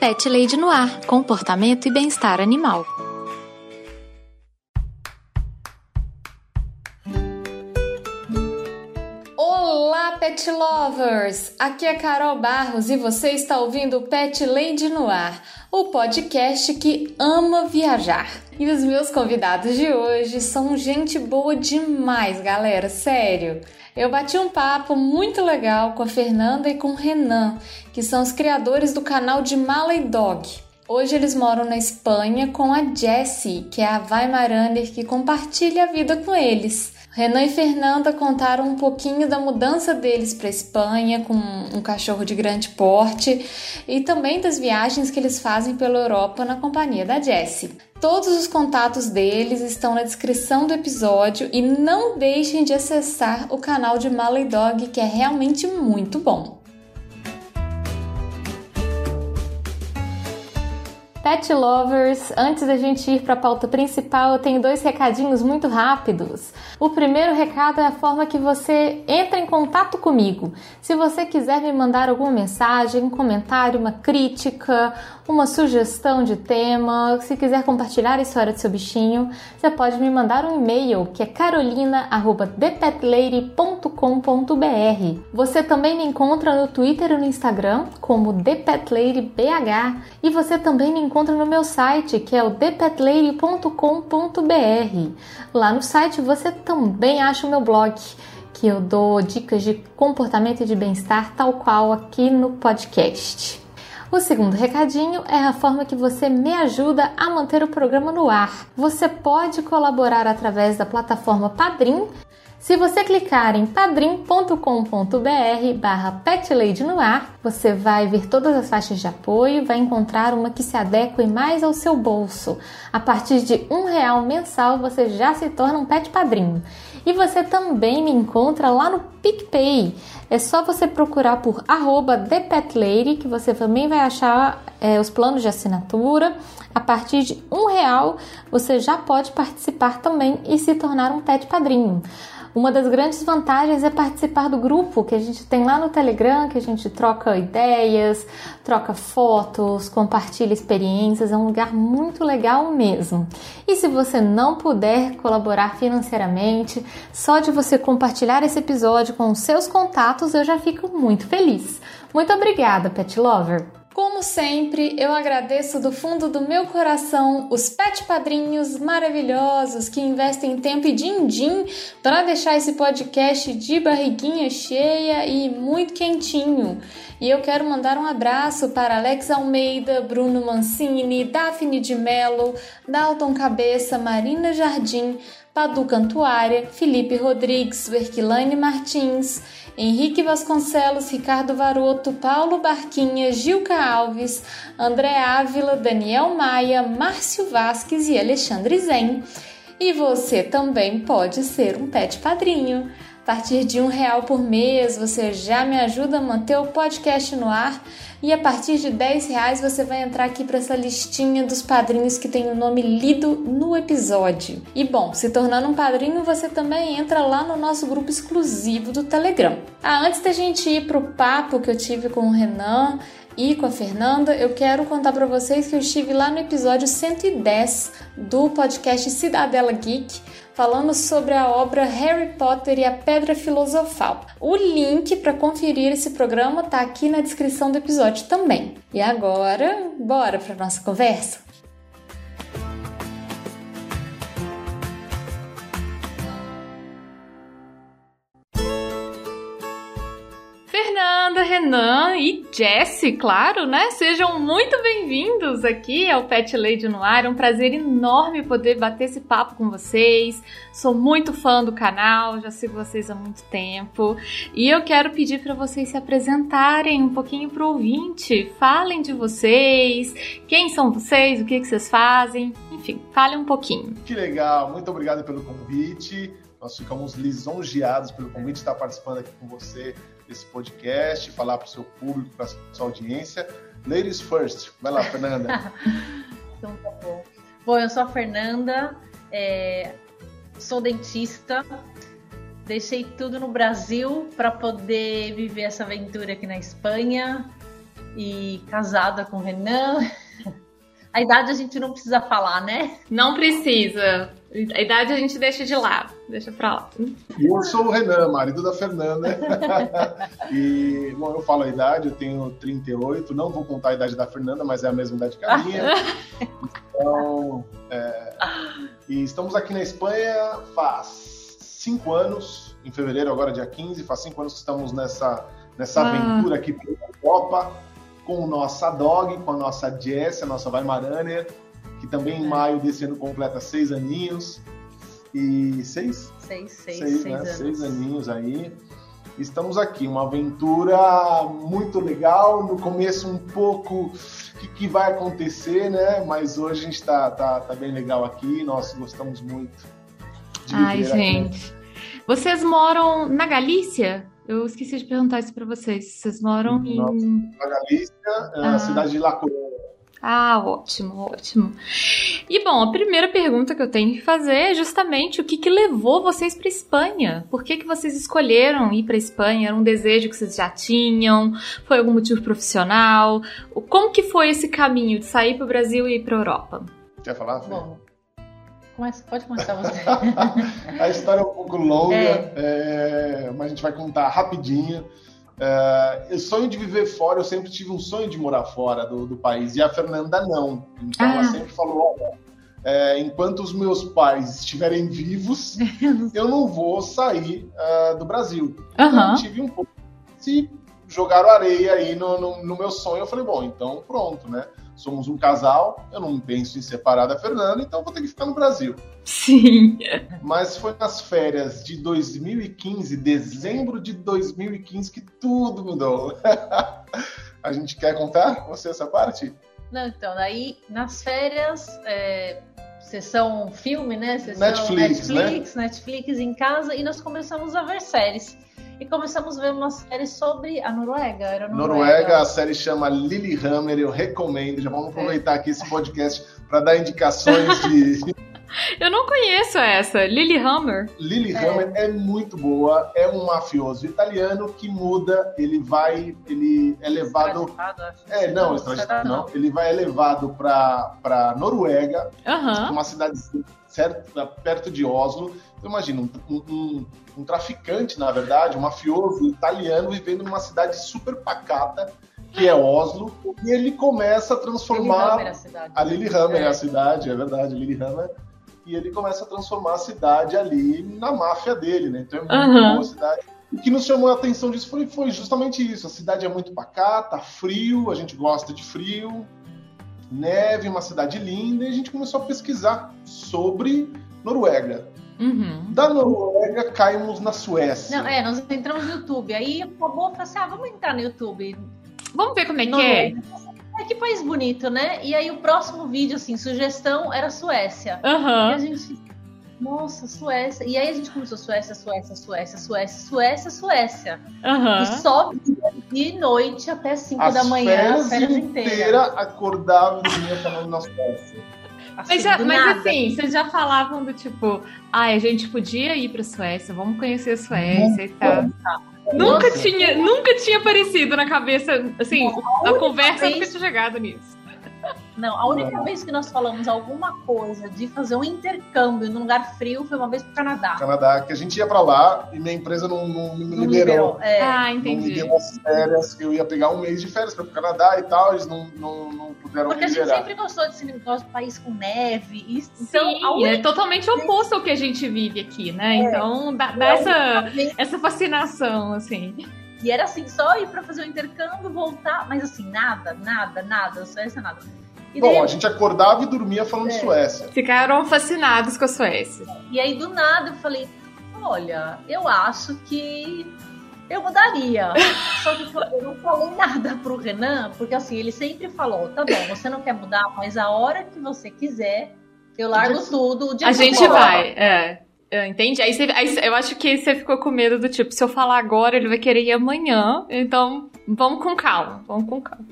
Pet Lady no Ar Comportamento e Bem-Estar Animal. Olá, pet lovers! Aqui é Carol Barros e você está ouvindo Pet Lady no Ar, o podcast que ama viajar. E os meus convidados de hoje são gente boa demais, galera, sério. Eu bati um papo muito legal com a Fernanda e com o Renan, que são os criadores do canal de Malay Dog. Hoje eles moram na Espanha com a Jessie, que é a Weimaraner que compartilha a vida com eles. Renan e Fernanda contaram um pouquinho da mudança deles para Espanha com um cachorro de grande porte e também das viagens que eles fazem pela Europa na companhia da Jessie. Todos os contatos deles estão na descrição do episódio e não deixem de acessar o canal de Malay Dog, que é realmente muito bom. Pet Lovers, antes da gente ir para a pauta principal, eu tenho dois recadinhos muito rápidos. O primeiro recado é a forma que você entra em contato comigo. Se você quiser me mandar alguma mensagem, um comentário, uma crítica, uma sugestão de tema, se quiser compartilhar a história do seu bichinho, você pode me mandar um e-mail que é carolina@thepetlady.com.br. Você também me encontra no Twitter e no Instagram como ThePetLadyBH e você também me encontra no meu site que é o thepetlady.com.br. Lá no site você também acha o meu blog que eu dou dicas de comportamento e de bem-estar, tal qual aqui no podcast. O segundo recadinho é a forma que você me ajuda a manter o programa no ar. Você pode colaborar através da plataforma Padrim. Se você clicar em padrim.com.br barra no ar, você vai ver todas as faixas de apoio, vai encontrar uma que se adeque mais ao seu bolso. A partir de um real mensal, você já se torna um pet padrinho. E você também me encontra lá no PicPay. É só você procurar por arroba ThePetLady, que você também vai achar é, os planos de assinatura. A partir de um real, você já pode participar também e se tornar um pet padrinho. Uma das grandes vantagens é participar do grupo que a gente tem lá no Telegram, que a gente troca ideias, troca fotos, compartilha experiências, é um lugar muito legal mesmo. E se você não puder colaborar financeiramente, só de você compartilhar esse episódio com os seus contatos, eu já fico muito feliz. Muito obrigada, Pet Lover! Como sempre, eu agradeço do fundo do meu coração os pet padrinhos maravilhosos que investem tempo e din-din para deixar esse podcast de barriguinha cheia e muito quentinho. E eu quero mandar um abraço para Alex Almeida, Bruno Mancini, Daphne de Mello, Dalton Cabeça, Marina Jardim, Padu Cantuária, Felipe Rodrigues, Verquilane Martins, Henrique Vasconcelos, Ricardo Varoto, Paulo Barquinha, Gilca Alves, André Ávila, Daniel Maia, Márcio Vasques e Alexandre Zen. E você também pode ser um pet padrinho. A partir de um real por mês você já me ajuda a manter o podcast no ar e a partir de 10 reais você vai entrar aqui para essa listinha dos padrinhos que tem o nome lido no episódio. E bom, se tornando um padrinho, você também entra lá no nosso grupo exclusivo do Telegram. Ah, antes da gente ir pro papo que eu tive com o Renan e com a Fernanda, eu quero contar para vocês que eu estive lá no episódio 110 do podcast Cidadela Geek falando sobre a obra Harry Potter e a Pedra Filosofal. O link para conferir esse programa está aqui na descrição do episódio também. E agora, bora para nossa conversa? Renan e Jesse, claro, né? Sejam muito bem-vindos aqui ao Pet Lady no Ar. É um prazer enorme poder bater esse papo com vocês. Sou muito fã do canal, já sigo vocês há muito tempo. E eu quero pedir para vocês se apresentarem um pouquinho pro ouvinte. Falem de vocês, quem são vocês, o que, que vocês fazem. Enfim, falem um pouquinho. Que legal, muito obrigado pelo convite. Nós ficamos lisonjeados pelo convite de estar participando aqui com você desse podcast, falar para o seu público, para a sua audiência. Ladies first. Vai lá, Fernanda. então tá bom. Bom, eu sou a Fernanda, é, sou dentista, deixei tudo no Brasil para poder viver essa aventura aqui na Espanha. e casada com o Renan. A idade a gente não precisa falar, né? Não precisa. A idade a gente deixa de lado, deixa pra lá. E eu sou o Renan, marido da Fernanda. e, bom, eu falo a idade, eu tenho 38, não vou contar a idade da Fernanda, mas é a mesma idade que a minha. então, é, e estamos aqui na Espanha faz cinco anos, em fevereiro, agora dia 15, faz cinco anos que estamos nessa, nessa ah. aventura aqui pela Europa, com nossa dog, com a nossa Jess, a nossa Weimaraner, que também em maio desse ano completa seis aninhos. E seis? Seis, seis, seis, seis né? anos. Seis aninhos aí. Estamos aqui, uma aventura muito legal. No começo, um pouco o que, que, vai acontecer, né? Mas hoje a gente tá, tá, tá bem legal aqui. Nós gostamos muito de Ai, gente. Aqui. Vocês moram na Galícia? Eu esqueci de perguntar isso para vocês. Vocês moram em. Na Galícia, ah. na cidade de La Coruña. Ah, ótimo, ótimo. E bom, a primeira pergunta que eu tenho que fazer é justamente o que, que levou vocês para Espanha? Por que, que vocês escolheram ir para Espanha? Era um desejo que vocês já tinham? Foi algum motivo profissional? Como que foi esse caminho de sair para o Brasil e ir para Europa? Quer falar? Fê? Bom, começa, pode começar você. a história é um pouco longa, é. É, mas a gente vai contar rapidinho. Uh, o sonho de viver fora, eu sempre tive um sonho de morar fora do, do país, e a Fernanda não. Então ah. ela sempre falou: olha, é, enquanto os meus pais estiverem vivos, eu não vou sair uh, do Brasil. Uhum. Então, eu tive um pouco. Se jogaram areia aí no, no, no, meu sonho, eu falei: bom, então pronto, né? Somos um casal, eu não penso em separar da Fernanda, então vou ter que ficar no Brasil. Sim. Mas foi nas férias de 2015, dezembro de 2015, que tudo mudou. A gente quer contar você essa parte? Não, então, daí nas férias, é, sessão filme, né? Sessão Netflix, Netflix, né? Netflix em casa e nós começamos a ver séries. E começamos a ver uma série sobre a Noruega. Era Noruega. Noruega, a série chama Lillehammer, eu recomendo. Já vamos é. aproveitar aqui esse podcast para dar indicações de Eu não conheço essa. Lilyhammer. Lilyhammer é. é muito boa. É um mafioso italiano que muda. Ele vai. Ele é levado. É, não, extraditado não. Ele vai elevado para para Noruega, uhum. uma cidade certo, perto de Oslo. Então, imagina, um, um, um traficante, na verdade, um mafioso italiano vivendo numa cidade super pacata que é Oslo, e ele começa a transformar. Lillehammer é a cidade. A Lillehammer é. é a cidade, é verdade, Lillehammer e ele começa a transformar a cidade ali na máfia dele, né? Então é muito uhum. boa a cidade. O que nos chamou a atenção disso foi, foi justamente isso. A cidade é muito pacata, frio, a gente gosta de frio, neve, uma cidade linda, e a gente começou a pesquisar sobre Noruega. Uhum. Da Noruega caímos na Suécia. Não, é, nós entramos no YouTube. Aí acabou, falei assim: ah, vamos entrar no YouTube. Vamos ver como é que é. Que país bonito, né? E aí o próximo vídeo, assim, sugestão era Suécia. Uhum. E a gente. Nossa, Suécia. E aí a gente começou Suécia, Suécia, Suécia, Suécia, Suécia, Suécia. Uhum. E só de noite até 5 da manhã, férias, férias inteira. inteira acordava e dormia falando na Suécia. Assim, mas, já, mas assim, vocês já falavam do tipo, ah, a gente podia ir pra Suécia, vamos conhecer a Suécia e tal. Nunca tinha, nunca tinha aparecido na cabeça, assim, a, conversa nunca tinha chegado nisso. Não, a única não. vez que nós falamos alguma coisa de fazer um intercâmbio num lugar frio foi uma vez pro Canadá. Canadá, que a gente ia para lá e minha empresa não, não, me não liberou. liberou. É. Ah, entendi. Não me deu as férias, eu ia pegar um mês de férias para o Canadá e tal, eles não, não, não puderam Porque liberar. a gente sempre gostou desse negócio de país com neve. E, então, Sim, é totalmente oposto ao que a gente vive aqui, né? É. Então dá, dá essa, essa fascinação, assim. E era assim, só ir para fazer o intercâmbio, voltar, mas assim, nada, nada, nada, Suécia, nada. E Bom, daí... a gente acordava e dormia falando é. Suécia. Ficaram fascinados com a Suécia. E aí, do nada, eu falei: olha, eu acho que eu mudaria. Só que eu não falei nada pro Renan, porque assim, ele sempre falou: tá bom, você não quer mudar, mas a hora que você quiser, eu largo tudo. a gente vai, é. Entende? Aí, você, aí, eu acho que você ficou com medo do tipo, se eu falar agora, ele vai querer ir amanhã. Então, vamos com calma, vamos com calma.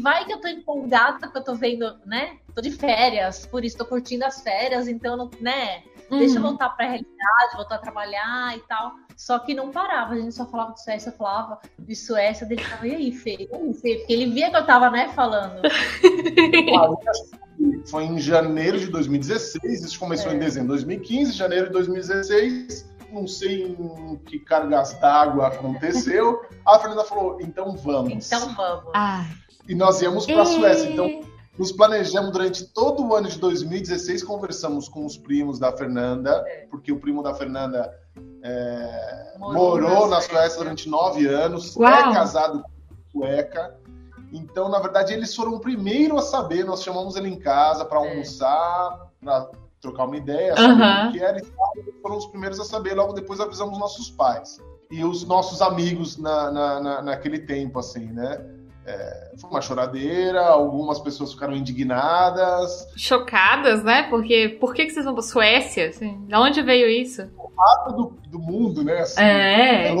Vai que eu tô empolgada, que eu tô vendo, né? Tô de férias, por isso tô curtindo as férias, então, né? uhum. deixa eu voltar para a realidade, voltar a trabalhar e tal. Só que não parava, a gente só falava de Suécia, eu falava de Suécia, dele falava, e aí, Fê? E aí, Fê? Porque ele via que eu tava, né, falando. Foi em janeiro de 2016, isso começou é. em dezembro de 2015, janeiro de 2016, não sei em que cargas d'água aconteceu. A Fernanda falou: então vamos. Então vamos. Ah. E nós íamos para a Suécia. Então, nos planejamos durante todo o ano de 2016, conversamos com os primos da Fernanda, é. porque o primo da Fernanda é, morou, morou, na, Suécia, Suécia durante nove anos, é Uau. é casado com sueca. Então, na verdade, eles foram o primeiro a saber. Nós chamamos ele em casa para é. almoçar, para trocar uma ideia, saber o que era e tal. Foram os primeiros a saber. Logo depois avisamos nossos pais e os nossos amigos na, na, na naquele tempo, assim, né? É, foi uma choradeira, algumas pessoas ficaram indignadas. Chocadas, né? Porque por que, que vocês vão para Suécia? Assim, de onde veio isso? O mapa do, do mundo, né? Assim, é. é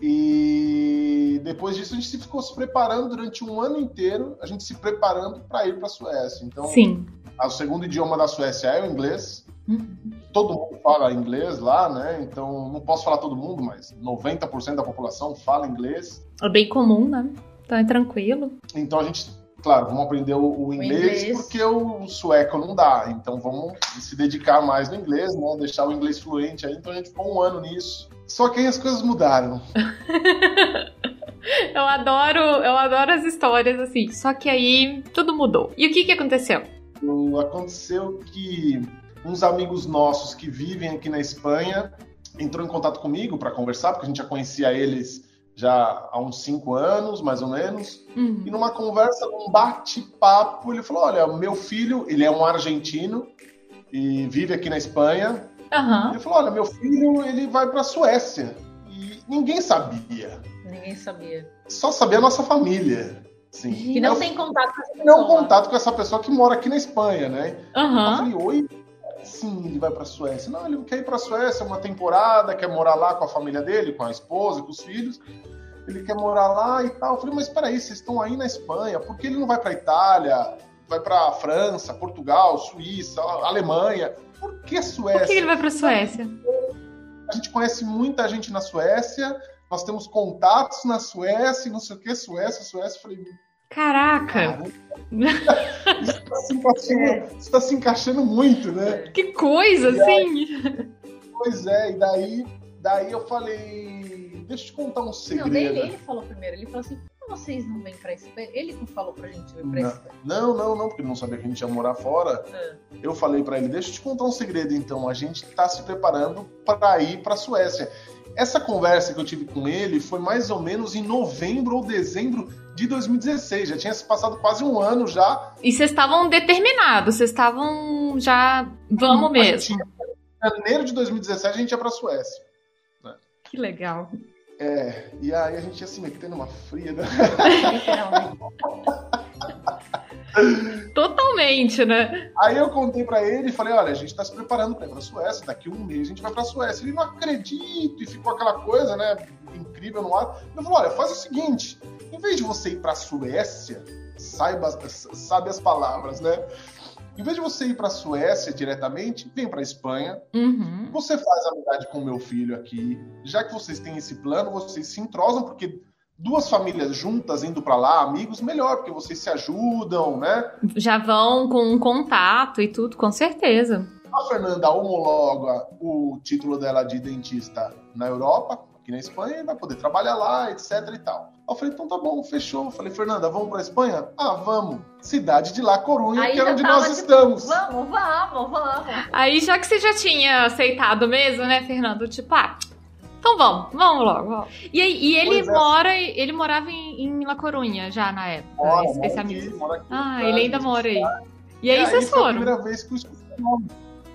e depois disso a gente ficou se preparando durante um ano inteiro, a gente se preparando para ir para a Suécia. Então, Sim. o segundo idioma da Suécia é o inglês. Uhum. Todo mundo fala inglês lá, né? Então, não posso falar todo mundo, mas 90% da população fala inglês. É bem comum, né? Então é tranquilo. Então a gente, claro, vamos aprender o, o, inglês, o inglês, porque o sueco não dá. Então vamos se dedicar mais no inglês, né? Deixar o inglês fluente aí. Então a gente ficou um ano nisso. Só que aí as coisas mudaram. eu adoro, eu adoro as histórias assim. Só que aí tudo mudou. E o que que aconteceu? Aconteceu que uns amigos nossos que vivem aqui na Espanha entrou em contato comigo para conversar, porque a gente já conhecia eles já há uns cinco anos, mais ou menos. Uhum. E numa conversa, num bate-papo, ele falou: Olha, meu filho, ele é um argentino e vive aqui na Espanha. Uhum. Ele falou: Olha, meu filho, ele vai para a Suécia. E ninguém sabia. Ninguém sabia. Só sabia a nossa família. Sim. E não tem contato com essa pessoa. Não contato com essa pessoa que mora aqui na Espanha, né? Uhum. Eu falei, oi, sim, ele vai para a Suécia. Não, ele quer ir para a Suécia uma temporada, quer morar lá com a família dele, com a esposa, com os filhos. Ele quer morar lá e tal. Eu falei, mas espera aí, vocês estão aí na Espanha, por que ele não vai para Itália, vai para França, Portugal, Suíça, Alemanha? Por que Suécia? Por que ele vai para a Suécia? A gente conhece muita gente na Suécia, nós temos contatos na Suécia, não sei o que, Suécia, Suécia. Eu falei, Caraca! Isso está se, encaixando, tá se encaixando muito, né? Que coisa, e assim! Aí, pois é, e daí, daí eu falei, deixa eu te contar um segredo. Não, ele, ele falou primeiro, ele falou assim, vocês não vêm pra Espanha? Ele não falou pra gente vir pra Espanha. Não, não, não, porque ele não sabia que a gente ia morar fora. É. Eu falei para ele, deixa eu te contar um segredo então, a gente tá se preparando para ir pra Suécia. Essa conversa que eu tive com ele foi mais ou menos em novembro ou dezembro de 2016. Já tinha se passado quase um ano já. E vocês estavam determinados, vocês estavam já. Vamos mesmo. em janeiro de 2017 a gente ia pra Suécia. Né? Que legal. É, e aí a gente ia se metendo numa fria. Né? Totalmente, né? Aí eu contei para ele e falei: olha, a gente tá se preparando para ir pra Suécia, daqui um mês a gente vai pra Suécia. Ele não acredita e ficou aquela coisa, né? Incrível no ar. Eu falei: olha, faz o seguinte, em vez de você ir pra Suécia, saiba, sabe as palavras, né? Em vez de você ir para a Suécia diretamente, vem para a Espanha. Uhum. Você faz amizade com meu filho aqui. Já que vocês têm esse plano, vocês se entrosam, porque duas famílias juntas indo para lá, amigos, melhor, porque vocês se ajudam, né? Já vão com um contato e tudo, com certeza. A Fernanda homologa o título dela de dentista na Europa, aqui na Espanha, e vai poder trabalhar lá, etc e tal. Eu falei, então tá bom, fechou. Eu falei, Fernanda, vamos pra Espanha? Ah, vamos. Cidade de La Corunha, Aí que é onde nós tipo, estamos. Vamos, vamos, vamos. Aí já que você já tinha aceitado mesmo, né, Fernando? Tipo, ah, então vamos, vamos logo. Vamos. E, e ele pois é. mora, é. ele morava em, em La Corunha já na época, mora, esse, esse amigo. Aqui, aqui, ah, ele ainda mora aí. E aí, vocês foram? Foi a primeira vez que eu escutei o nome.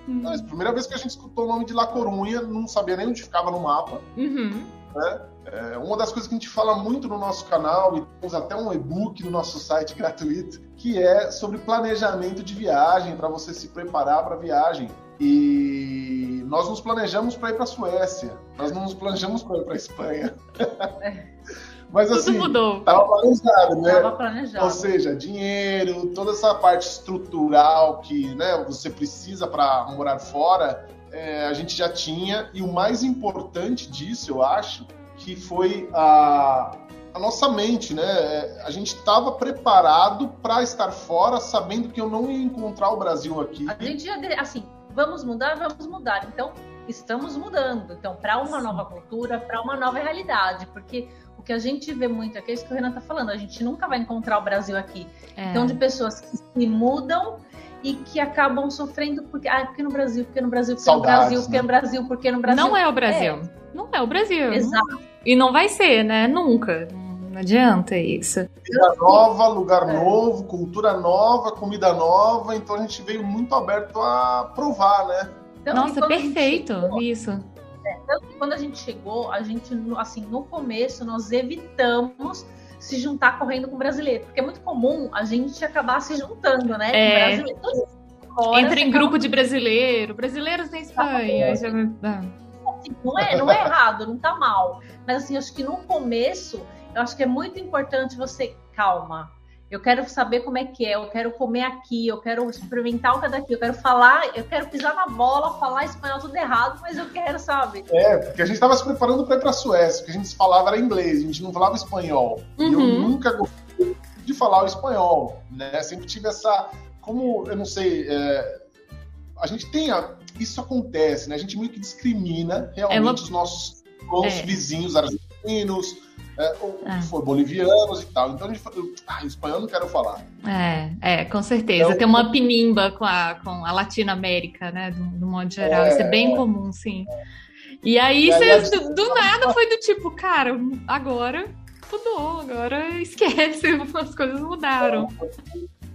Hum. A primeira vez que a gente escutou o nome de La Corunha, não sabia nem onde ficava no mapa. Uhum. Né? É, uma das coisas que a gente fala muito no nosso canal, e temos até um e-book no nosso site gratuito, que é sobre planejamento de viagem, para você se preparar para a viagem. E nós nos planejamos para ir para a Suécia, nós não nos planejamos para ir para a Espanha. Mas Tudo assim, mudou. tava planejado, né? Tava planejado. Ou seja, dinheiro, toda essa parte estrutural que né, você precisa para morar fora, é, a gente já tinha. E o mais importante disso, eu acho, que foi a, a nossa mente, né? É, A gente estava preparado para estar fora, sabendo que eu não ia encontrar o Brasil aqui. A gente já, assim, vamos mudar, vamos mudar. Então, estamos mudando. Então, para uma nova cultura, para uma nova realidade. Porque o que a gente vê muito aqui é isso que o Renan tá falando. A gente nunca vai encontrar o Brasil aqui. É. Então, de pessoas que se mudam e que acabam sofrendo porque, ah, porque no Brasil, porque no Brasil, porque Saudades, no Brasil, porque né? no Brasil, porque no Brasil. Não é o Brasil. Não é o Brasil. Exato. E não vai ser, né? Nunca. Não adianta isso. Vida nova, lugar É. novo, cultura nova, comida nova. Então a gente veio muito aberto a provar, né? Então, Nossa, a gente perfeito. Tanto que quando a gente chegou, a gente, assim, no começo, nós evitamos se juntar correndo com brasileiro. Porque é muito comum a gente acabar se juntando, né? É. Fora, Entra em grupo de brasileiro. Brasileiros na Espanha. Já- acaba- assim, não, é, não é errado, não tá mal. Mas assim, acho que no começo, eu acho que é muito importante você, calma. Eu quero saber como é que é, eu quero comer aqui, eu quero experimentar o que é daqui, eu quero falar, eu quero pisar na bola, falar espanhol tudo errado, mas eu quero, sabe? É, porque a gente estava se preparando para ir para a Suécia, porque a gente falava era inglês, a gente não falava espanhol. E eu Uhum. nunca gostei de falar o espanhol, né? Sempre tive essa, como eu não sei, é, a gente tem a, isso acontece, né? A gente meio que discrimina realmente É uma- os nossos os É. vizinhos argentinos, é, ou Ah. foi bolivianos e tal. Então a gente falou, ah, espanhol não quero falar. É, é, com certeza. Então- Tem uma pinimba com a, com a Latinoamérica, né? Do, do modo geral. É, Isso é bem comum, sim. E aí, E aí, você, a- do, do nada, foi do tipo, cara, agora mudou, agora esquece, as coisas mudaram.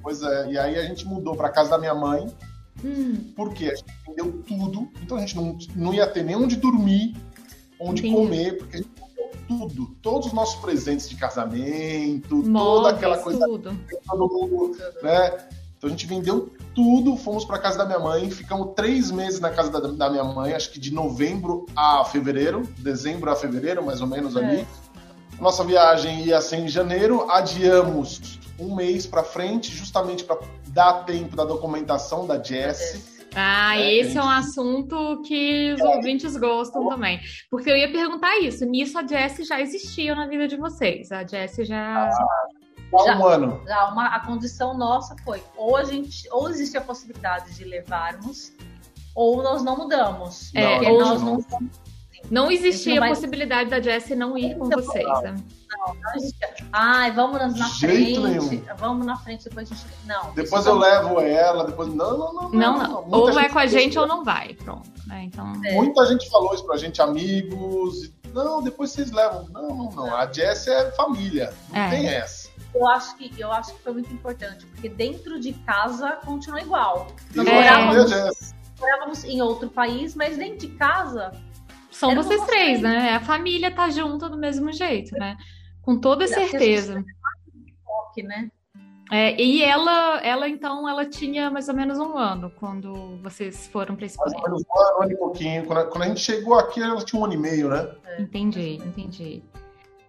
Pois é, e aí a gente mudou para casa da minha mãe, Hum, porque a gente vendeu tudo, então a gente não, não ia ter nem onde dormir, onde Entendi. comer, porque a gente tudo, todos os nossos presentes de casamento, toda móveis, aquela coisa tudo. mundo, né? Então a gente vendeu tudo, fomos para casa da minha mãe, ficamos três meses na casa da, da minha mãe, acho que de novembro a fevereiro, dezembro a fevereiro, mais ou menos É. ali. Nossa viagem ia ser em janeiro, adiamos um mês para frente, justamente para dar tempo da documentação da Jessie. Ah, É, esse é um gente. assunto que os ouvintes gostam também. Porque eu ia perguntar isso. Nisso a Jessie já existia na vida de vocês. A Jessie já. Há Já- um ano. Já uma, a condição nossa foi ou a gente ou existe a possibilidade de levarmos ou nós não mudamos. É, ou- nós não, Não existia Não a vai- possibilidade da Jessie não ir com vocês. né? não existia. Ai, vamos na, na De jeito frente. nenhum. Vamos na frente, depois a gente. Não. Depois eu não- levo ela, depois. Não, não, não. Não, não. Ou vai com a gente isso ou não vai. Pronto. né? Então. É. Muita gente falou isso pra gente, amigos. Não, depois vocês levam. Não, não, não. A Jessie é família. Não É. tem essa. Eu acho que eu acho que foi muito importante, porque dentro de casa continua igual. Nós É. amo a morávamos, morávamos em outro país, mas dentro de casa São Era vocês três, né? A família tá junto do mesmo jeito, né? Com toda certeza. toque, né? É, e ela, ela, então, ela tinha mais ou menos um ano quando vocês foram ou Espanha. menos um ano, um ano e pouquinho. Quando a, quando a gente chegou aqui, ela tinha um ano e meio, né? Entendi, entendi.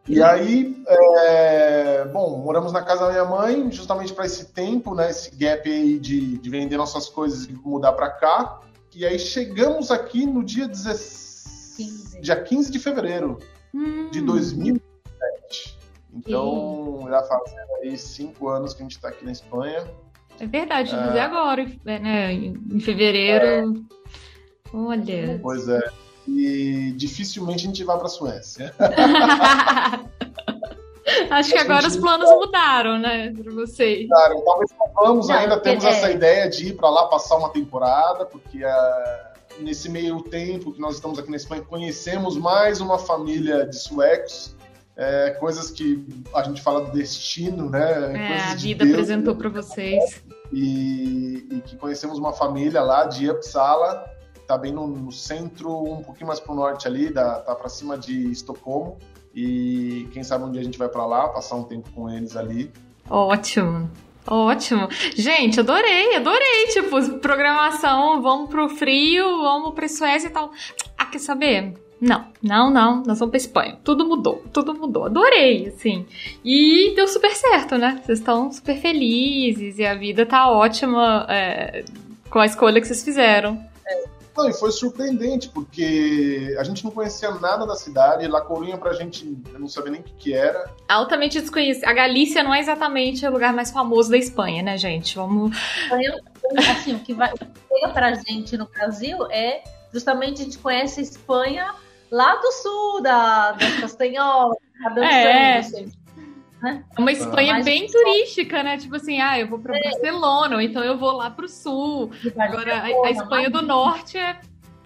E aí, é, bom, moramos na casa da minha mãe, justamente para esse tempo, né? Esse gap aí de, de vender nossas coisas e mudar para cá. E aí chegamos aqui no dia 16, 15. Dia 15 de fevereiro Hum, de 2007. Então, já fazendo aí cinco anos que a gente está aqui na Espanha. É verdade, É. fazer agora, né? Em fevereiro. Olha. Pois é. E dificilmente a gente vai para a Suécia. Acho que agora os planos mudaram, né? Pra vocês. Cara, talvez não vamos, Não, ainda temos é. essa ideia de ir para lá passar uma temporada, porque ah, nesse meio tempo que nós estamos aqui na Espanha, conhecemos mais uma família de suecos, é, coisas que a gente fala do destino, né? É, a de vida Deus, apresentou pra vocês. e, e que conhecemos uma família lá de Uppsala, tá bem no, no centro, um pouquinho mais pro norte ali, da, tá para cima de Estocolmo. E quem sabe um dia a gente vai para lá, passar um tempo com eles ali. Ótimo. Ótimo. Gente, adorei, adorei. Tipo, programação, vamos pro frio, vamos pra Suécia e tal. Ah, quer saber? Não, não, não, nós vamos pra Espanha. Tudo mudou, tudo mudou. Adorei, assim. E deu super certo, né? Vocês estão super felizes e a vida tá ótima é, com a escolha que vocês fizeram. Não, e foi surpreendente, porque a gente não conhecia nada da cidade. La Coruña, pra gente, eu não sabia nem o que, que era. Altamente desconhecido. A Galícia não é exatamente o lugar mais famoso da Espanha, né, gente? Vamos. Assim, o que vai chega pra gente no Brasil é justamente a gente conhece a Espanha lá do sul, da, das castanholas, tá dançando, É. assim, né? Uma Espanha bem só- turística, né? Tipo assim, ah, eu vou pra Barcelona, ou então eu vou lá pro sul. de Agora, a, a Espanha do Norte é,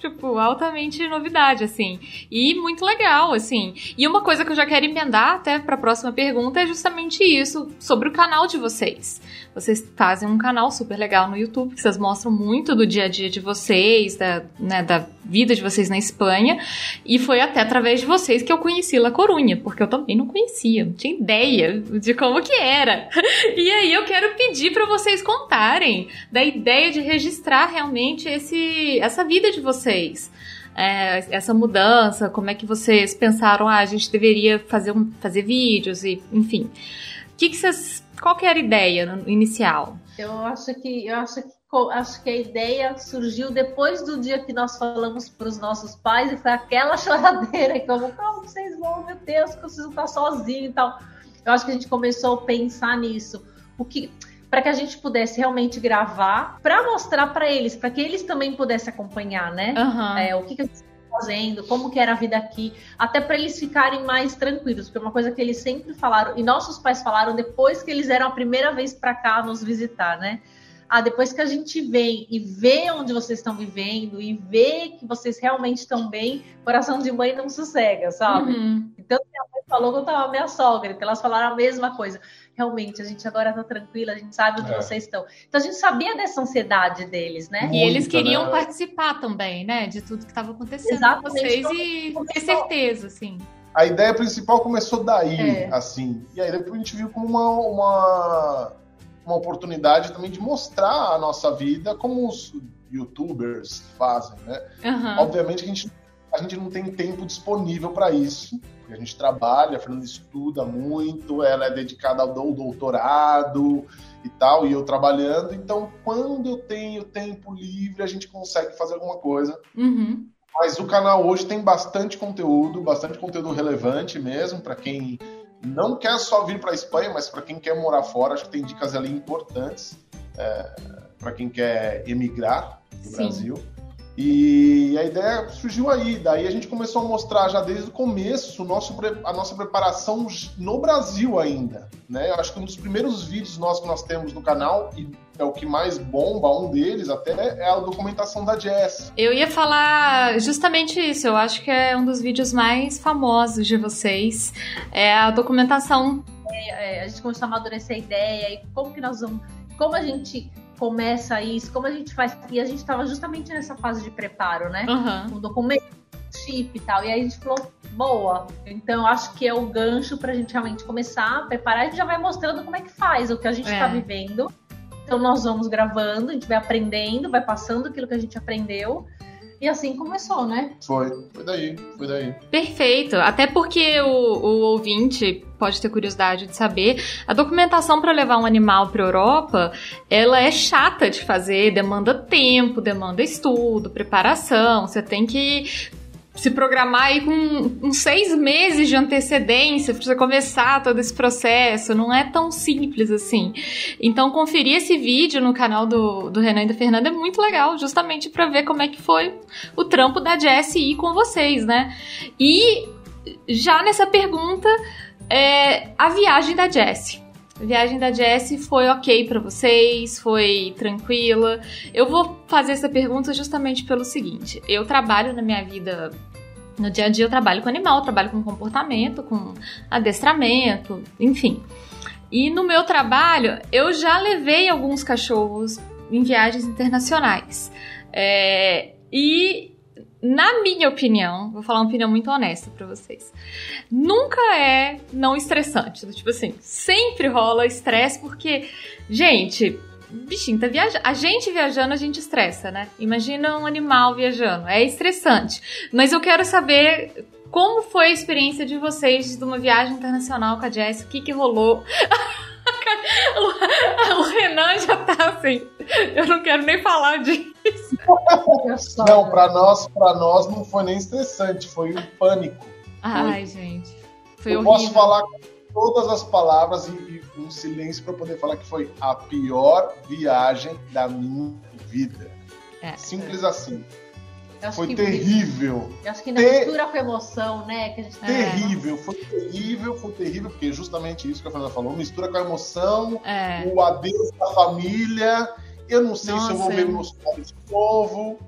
tipo, altamente novidade, assim. E muito legal, assim. E uma coisa que eu já quero emendar até pra próxima pergunta é justamente isso, sobre o canal de vocês. Vocês fazem um canal super legal no YouTube, que vocês mostram muito do dia a dia de vocês, da, né, da vida de vocês na Espanha. E foi até através de vocês que eu conheci La Corunha, porque eu também não conhecia, não tinha ideia de como que era. E aí eu quero pedir pra vocês contarem da ideia de registrar realmente esse, essa vida de vocês. É, essa mudança, como é que vocês pensaram, ah, a gente deveria fazer, um, fazer vídeos e, enfim. Que, que vocês. Qual que era a ideia inicial? Eu acho que eu acho que acho que a ideia surgiu depois do dia que nós falamos para os nossos pais e foi aquela choradeira, como, como vocês vão, meu Deus, que vocês não estão sozinhos e tal. Eu acho que a gente começou a pensar nisso. O que para que a gente pudesse realmente gravar, para mostrar para eles, para que eles também pudessem acompanhar, né? Aham. É, o que, que a gente está fazendo, como que era a vida aqui, até para eles ficarem mais tranquilos, porque é uma coisa que eles sempre falaram, e nossos pais falaram depois que eles eram a primeira vez para cá nos visitar, né? Ah, depois que a gente vem e vê onde vocês estão vivendo e vê que vocês realmente estão bem, coração de mãe não sossega, sabe? Uhum. Então, minha mãe falou que eu tava minha sogra, então elas falaram a mesma coisa. Realmente, a gente agora tá tranquila, a gente sabe onde É. vocês estão. Então, a gente sabia dessa ansiedade deles, né? E eles queriam né? participar também, né? De tudo que estava acontecendo com Exatamente. vocês Então, e ter certeza, assim. A ideia principal começou daí, É. assim. E aí depois a gente viu como uma, uma, uma oportunidade também de mostrar a nossa vida como os youtubers fazem, né? Aham. Obviamente que a gente, a gente não tem tempo disponível para isso, porque a gente trabalha, a Fernanda estuda muito, ela é dedicada ao dou- doutorado e tal, e eu trabalhando. Então, quando eu tenho tempo livre, a gente consegue fazer alguma coisa. Uhum. Mas o canal hoje tem bastante conteúdo, bastante conteúdo relevante mesmo, para quem não quer só vir para a Espanha, mas para quem quer morar fora, acho que tem dicas ali importantes para quem quer emigrar do Sim. Brasil. E a ideia surgiu aí, daí a gente começou a mostrar já desde o começo nosso, a nossa preparação no Brasil ainda. Né? Eu acho que um dos primeiros vídeos nossos que nós temos no canal, e é o que mais bomba, um deles até, é a documentação da Jess. Eu ia falar justamente isso. Eu acho que é um dos vídeos mais famosos de vocês. É a documentação. é, a gente começou a amadurecer a ideia e como que nós vamos, como a gente começa isso, como a gente faz. E a gente estava justamente nessa fase de preparo, né? Aham. Com documento, chip e tal. E aí a gente falou, boa. Então eu acho que é o gancho pra gente realmente começar a preparar. A gente já vai mostrando como é que faz, o que a gente É. está vivendo. Então nós vamos gravando, a gente vai aprendendo, vai passando aquilo que a gente aprendeu. E assim começou, né? Foi, foi daí, foi daí. Perfeito. Até porque o, o ouvinte pode ter curiosidade de saber, a documentação para levar um animal para Europa, ela é chata de fazer, demanda tempo, demanda estudo, preparação. Você tem que se programar aí com uns seis meses de antecedência para você começar todo esse processo. Não é tão simples assim. Então, conferir esse vídeo no canal do, do Renan e da Fernanda é muito legal, justamente para ver como é que foi o trampo da ir com vocês, né? E já nessa pergunta, é, a viagem da Jessie. Viagem da Jessie foi ok pra vocês? Foi tranquila? Eu vou fazer essa pergunta justamente pelo seguinte: eu trabalho na minha vida. No dia a dia eu trabalho com animal, trabalho com comportamento, com adestramento, enfim. E no meu trabalho, eu já levei alguns cachorros em viagens internacionais. É, e na minha opinião, vou falar uma opinião muito honesta pra vocês. Nunca é não estressante. Tipo assim, sempre rola estresse porque, gente, bichinho tá viajando. A gente viajando, a gente estressa, né? Imagina um animal viajando. É estressante. Mas eu quero saber como foi a experiência de vocês de uma viagem internacional com a Jess? O que que rolou? o Renan já tá assim. Eu não quero nem falar disso. Não, para nós, para nós não foi nem estressante, foi um pânico. Ai, foi... gente. Foi eu horrível. posso falar todas as palavras e, e um silêncio para poder falar que foi a pior viagem da minha vida. É, Simples assim. Foi terrível. Eu acho que na Ter... mistura com emoção, né? Que a gente... Terrível, é. foi terrível, foi terrível, porque justamente isso que a Fernanda falou, mistura com a emoção, é. o adeus da família. Eu não sei Nossa, se eu vou ver meus pais de novo.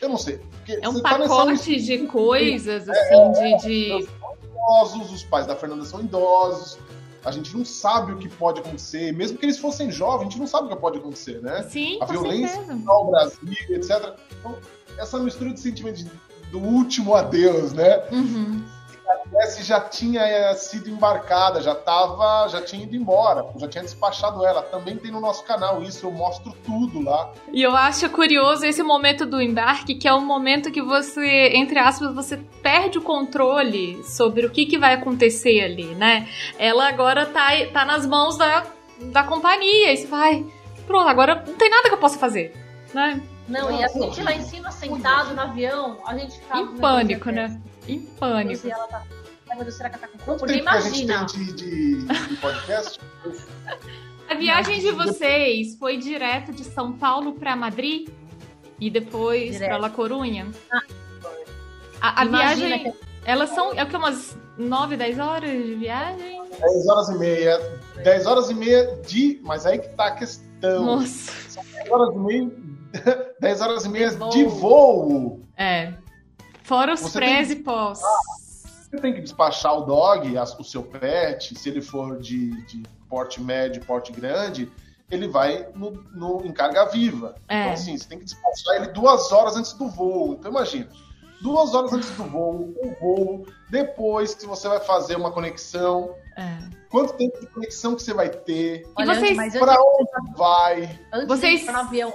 Eu não sei. É um tá pacote de coisas, é, assim, de. de... Idosos, os pais da Fernanda são idosos. A gente não sabe o que pode acontecer, mesmo que eles fossem jovens, a gente não sabe o que pode acontecer, né? Sim, a violência no Brasil, etc. Então, essa mistura de sentimentos do último adeus, né? Uhum. A Jessie já tinha é, sido embarcada, já tava, já tinha ido embora, já tinha despachado ela. Também tem no nosso canal isso, eu mostro tudo lá. E eu acho curioso esse momento do embarque, que é o momento que você, entre aspas, você perde o controle sobre o que, que vai acontecer ali, né? Ela agora tá, tá nas mãos da, da companhia, e você vai, pronto, agora não tem nada que eu possa fazer, né? Não, e a gente lá em cima, sentado no avião, a gente ficava. Em pânico, né? Em pânico. E ela tá. Ai, meu Deus, será que ela tá com Quanto tempo imagina. a gente tem de, de, de podcast? a viagem de vocês foi direto de São Paulo para Madrid e depois para La Corunha? Ah, a, a viagem. Que... Elas são. É o que? Umas 9, 10 horas de viagem? 10 horas e meia. 10 horas e meia de. Mas aí que tá a questão. Nossa. São 10 horas e meia 10 horas e meia de voo. De voo. É. Fora os prés e pós. Você tem que despachar o dog, o seu pet, se ele for de, de porte médio, porte grande, ele vai no, no, em carga viva. É. Então, assim, você tem que despachar ele duas horas antes do voo. Então, imagina, duas horas antes do voo, o voo, depois que você vai fazer uma conexão. É. Quanto tempo de conexão que você vai ter? E vocês... Para onde vai? Antes vocês... de ir no avião,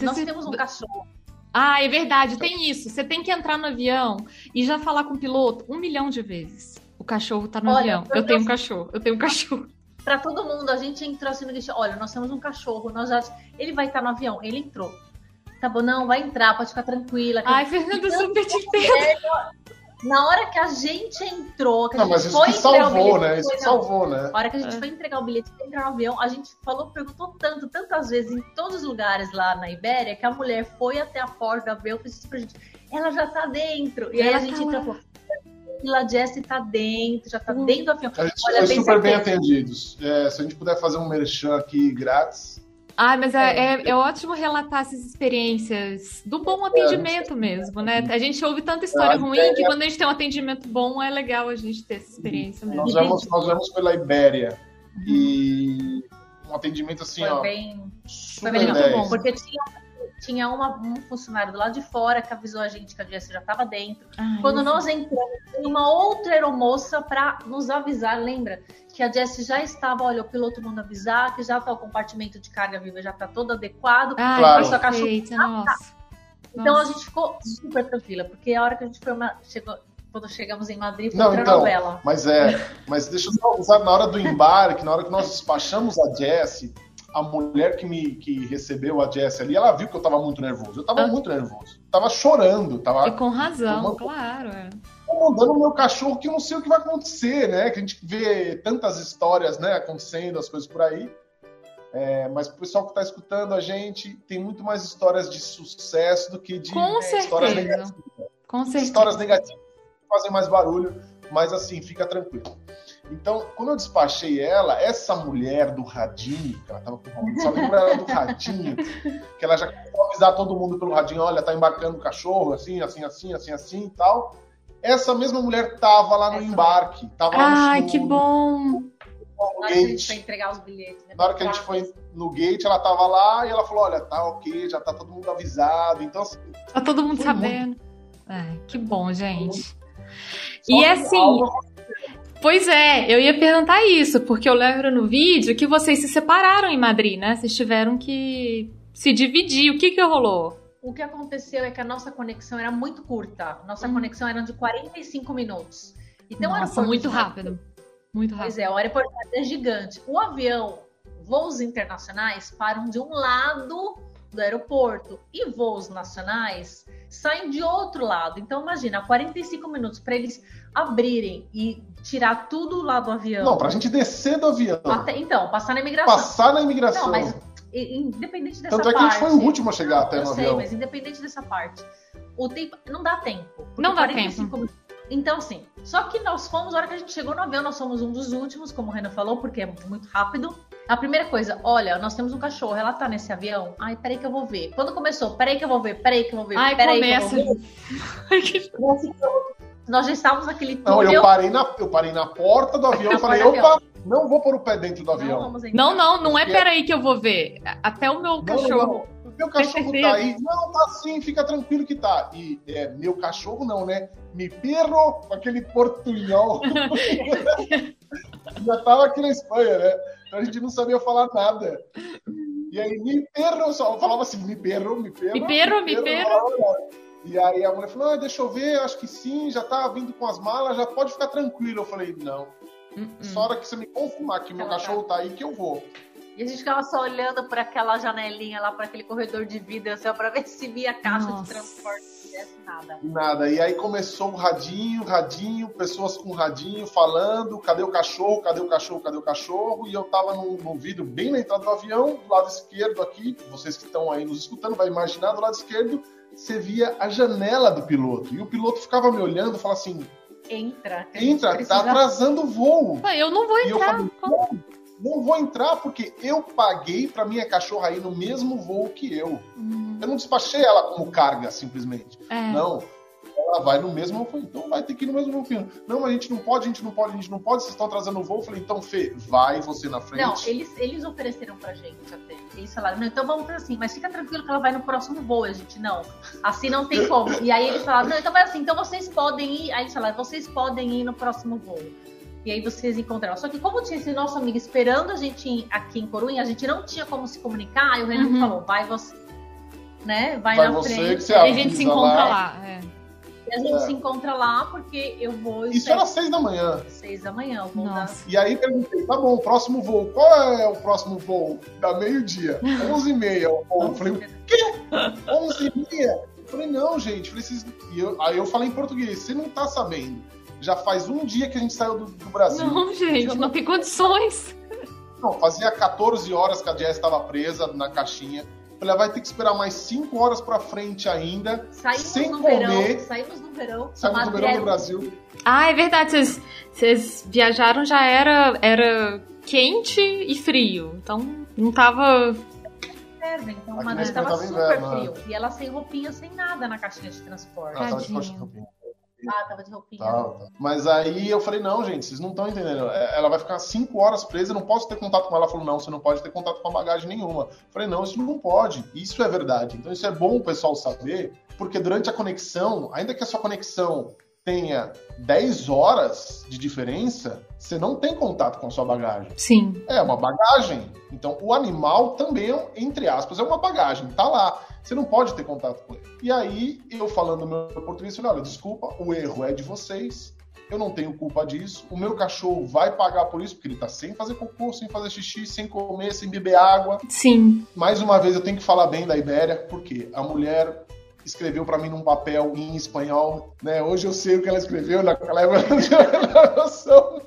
nós temos um cachorro. Ah, é verdade, tem isso. Você tem que entrar no avião e já falar com o piloto um milhão de vezes. O cachorro tá no olha, avião. Eu tenho um cachorro, eu tenho um cachorro. Para todo mundo, a gente entrou assim no guichê. Olha, nós temos um cachorro, nós já... ele vai estar no avião. Ele entrou. Tá bom, não, vai entrar, pode ficar tranquila. Ai, Fernanda, super te entendo. Na hora que a gente entrou, que a não, gente mas isso foi que salvou, né? Isso que salvou, né? Na hora que a gente é. foi entregar o bilhete para entrar no avião, a gente falou, perguntou tanto, tantas vezes em todos os lugares lá na Ibéria, que a mulher foi até a porta do avião e disse pra gente, ela já tá dentro. E aí a gente tá entrou, a Jessie tá dentro, já tá uh. dentro do avião. A gente Olha, foi super bem atendidos. É, se a gente puder fazer um merchan aqui grátis, ah, mas é, é, é, ótimo relatar essas experiências do bom atendimento mesmo, né? A gente ouve tanta história ruim que quando a gente tem um atendimento bom é legal a gente ter essa experiência mesmo. Nós vamos, nós vamos pela Ibéria e um atendimento assim, foi ó. Bem, foi bem muito bom, porque tinha, tinha uma, um funcionário do lado de fora que avisou a gente que a Jess já estava dentro. Ai, Quando nós entramos, tem uma outra aeromoça para nos avisar, lembra? Que a Jessie já estava, olha, o piloto manda avisar que já está o compartimento de carga viva, já está todo adequado. Ah, claro. a cachorra nossa. Então nossa. a gente ficou super tranquila, porque a hora que a gente foi uma, chegou, quando chegamos em Madrid, foi outra então, novela. Mas é, mas deixa eu só usar na hora do embarque, na hora que nós despachamos a Jessie, a mulher que me que recebeu a Jessie ali, ela viu que eu tava muito nervoso. Eu tava ah. muito nervoso. Tava chorando, tava. E com razão, claro. É mandando o meu cachorro que eu não sei o que vai acontecer, né? Que a gente vê tantas histórias, né, acontecendo, as coisas por aí. É, mas o pessoal que está escutando a gente tem muito mais histórias de sucesso do que de Com né, histórias negativas. Com certeza. Histórias negativas fazem mais barulho, mas assim, fica tranquilo. Então, quando eu despachei ela, essa mulher do radinho, que ela tava com só lembra ela do radinho, que ela já começou a avisar todo mundo pelo radinho, olha, tá embarcando o cachorro, assim, assim, assim, assim, assim e tal. Essa mesma mulher tava lá no Essa embarque. Tava Ai, no, que bom! Na hora que a gente foi entregar os bilhetes. Né? Na hora que a gente foi no gate, ela tava lá e ela falou: olha, tá ok, já tá todo mundo avisado. Então, assim. Tá todo mundo sabendo. Muito... É, que bom, gente. E assim. Pois é, eu ia perguntar isso, porque eu lembro no vídeo que vocês se separaram em Madrid, né? Vocês tiveram que se dividir. O que que rolou? O que aconteceu é que a nossa conexão era muito curta. Nossa hum. conexão era de 45 minutos. Então Nossa, muito rápido. Muito rápido. Pois é, o aeroporto é gigante. O avião, voos internacionais param de um lado do aeroporto e voos nacionais saem de outro lado. Então imagina, 45 minutos para eles abrirem e tirar tudo lá do avião. Não, para a gente descer do avião. Até, então, passar na imigração. Passar na imigração. Não, mas independente dessa Tanto parte. Tanto é que a gente foi o último a chegar até no sei, avião. mas independente dessa parte, o tempo não dá tempo. Não dá tempo. Então, sim. Só que nós fomos, na hora que a gente chegou no avião, nós somos um dos últimos, como o Renan falou, porque é muito rápido. A primeira coisa, olha, nós temos um cachorro, ela tá nesse avião. Ai, peraí que eu vou ver. Quando começou, peraí que eu vou ver, peraí que eu vou ver, Ai, peraí começa. que eu vou ver. nós já estávamos naquele túnel. Não, eu parei na, eu parei na porta do avião e falei, opa, não vou pôr o pé dentro do avião. Não, não, não, não é peraí que eu vou ver. Até o meu cachorro. Não, meu cachorro tá aí. Não, tá sim, fica tranquilo que tá. E é, meu cachorro não, né? Me perro com aquele portunhol. Já tava aqui na Espanha, né? Então a gente não sabia falar nada. E aí, me perro, só falava assim, me perro, me perro. Me perro, me perro. E aí a mulher falou, ah, deixa eu ver, acho que sim, já tá vindo com as malas, já pode ficar tranquilo. Eu falei, não. Uh -uh. Só hora que você me confirmar que meu cachorro tá aí que eu vou. E a gente ficava só olhando para aquela janelinha lá, para aquele corredor de vidro, assim, para ver se via a caixa Nossa. de transporte. Nada. Nada. E aí começou o radinho, radinho, pessoas com radinho falando: cadê o cachorro, cadê o cachorro, cadê o cachorro? E eu tava no, no vidro bem na entrada do avião, do lado esquerdo aqui, vocês que estão aí nos escutando, vai imaginar, do lado esquerdo, você via a janela do piloto. E o piloto ficava me olhando e falava assim: entra. Entra, precisa... tá atrasando o voo. Eu não vou entrar. Eu falei, não vou entrar porque eu paguei para minha cachorra ir no mesmo voo que eu. Hum. Eu não despachei ela como carga, simplesmente. É. Não. Ela vai no mesmo voo, então vai ter que ir no mesmo voo. Não, mas a gente não pode, a gente não pode, a gente não pode, vocês estão atrasando o voo. Eu falei, então, Fê, vai você na frente. Não, eles, eles ofereceram pra gente até. Eles falaram, não, então vamos fazer assim, mas fica tranquilo que ela vai no próximo voo. A gente, não, assim não tem como. E aí eles falaram, não, então vai assim, então vocês podem ir. Aí eles falaram, vocês podem ir no próximo voo. E aí vocês encontraram. Só que como tinha esse nosso amigo esperando a gente aqui em Corunha, a gente não tinha como se comunicar. Aí o Renan uhum. falou, vai você, né? Vai, vai na frente. e a gente se encontra lá. lá. É. A gente é. se encontra lá porque eu vou. Isso era seis da manhã. Seis da manhã, eu vou dar... E aí perguntei, tá bom, próximo voo. Qual é o próximo voo? Da meio-dia. Onze e meia. Eu falei, o quê? Onze e meia? Eu falei, não, gente. Falei, e eu, aí eu falei em português, você não tá sabendo já faz um dia que a gente saiu do, do Brasil. Não, gente, não, não tem condições. Não, fazia 14 horas que a Jess estava presa na caixinha. Ela vai ter que esperar mais 5 horas para frente ainda. Saímos sem no comer. verão. Saímos no verão. Saímos no verão do Brasil. Ah, é verdade. Vocês, vocês viajaram já era, era quente e frio. Então não tava. Então, mas estava super frio. Né? E ela sem roupinha, sem nada na caixinha de transporte. Ela tava de roupinha. Ah, tava de roupinha. Mas aí eu falei, não, gente, vocês não estão entendendo. É, ela vai ficar cinco horas presa, eu não posso ter contato com ela. Ela falou, não, você não pode ter contato com a bagagem nenhuma. Eu falei, não, isso não pode. Isso é verdade. Então isso é bom o pessoal saber, porque durante a conexão, ainda que a sua conexão tenha 10 horas de diferença, você não tem contato com a sua bagagem. Sim. É uma bagagem. Então, o animal também, entre aspas, é uma bagagem. Tá lá. Você não pode ter contato com ele. E aí, eu falando meu português, falei, olha, desculpa, o erro é de vocês. Eu não tenho culpa disso. O meu cachorro vai pagar por isso, porque ele tá sem fazer cocô, sem fazer xixi, sem comer, sem beber água. Sim. Mais uma vez, eu tenho que falar bem da Ibéria, porque a mulher escreveu para mim num papel em espanhol, né? Hoje eu sei o que ela escreveu, naquela época eu não tinha noção.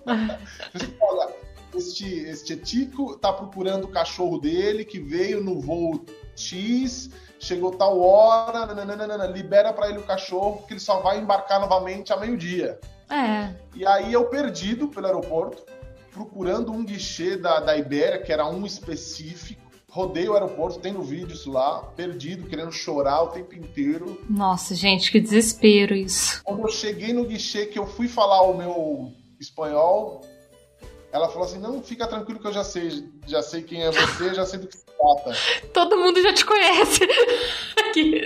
Este, este Tico tá procurando o cachorro dele que veio no voo X, chegou tal hora, nananana, libera para ele o cachorro que ele só vai embarcar novamente a meio-dia. É. E aí eu perdido pelo aeroporto, procurando um guichê da, da Ibéria, que era um específico, rodei o aeroporto, tem no vídeo isso lá, perdido, querendo chorar o tempo inteiro. Nossa, gente, que desespero isso. Quando eu cheguei no guichê, que eu fui falar o meu espanhol, ela falou assim: não, fica tranquilo que eu já sei, já sei quem é você, já sei do que se trata. Todo mundo já te conhece. Aqui.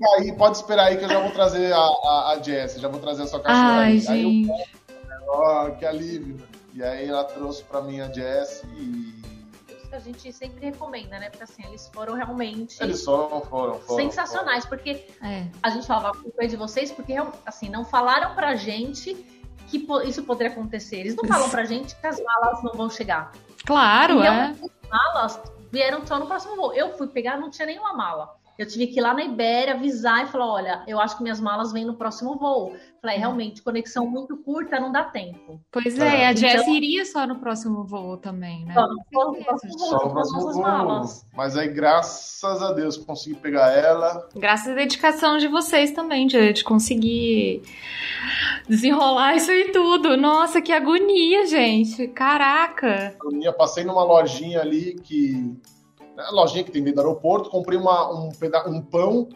E aí, pode esperar aí que eu já vou trazer a, a, a Jess, já vou trazer a sua cachorra Ai, aí. Gente. aí eu, oh, que alívio. E aí ela trouxe para mim a Jess e a gente sempre recomenda, né? Porque assim, eles foram realmente. Eles foram, foram, foram sensacionais, foram. porque é. a gente falava com de vocês, porque assim, não falaram pra gente que isso poderia acontecer. Eles não falam pra gente que as malas não vão chegar. Claro, e é. As malas vieram só no próximo voo. Eu fui pegar, não tinha nenhuma mala. Eu tive que ir lá na Ibéria avisar e falar: olha, eu acho que minhas malas vêm no próximo voo. Falei, é, realmente, conexão muito curta, não dá tempo. Pois é, a Jess então, iria só no próximo voo também, né? Só no, próximo voo, só no próximo voo. Malas. Mas aí, graças a Deus, consegui pegar ela. Graças à dedicação de vocês também, de, de conseguir desenrolar isso aí tudo. Nossa, que agonia, gente. Caraca. Agonia, passei numa lojinha ali que né, lojinha que tem dentro do aeroporto, comprei uma, um, peda um pão,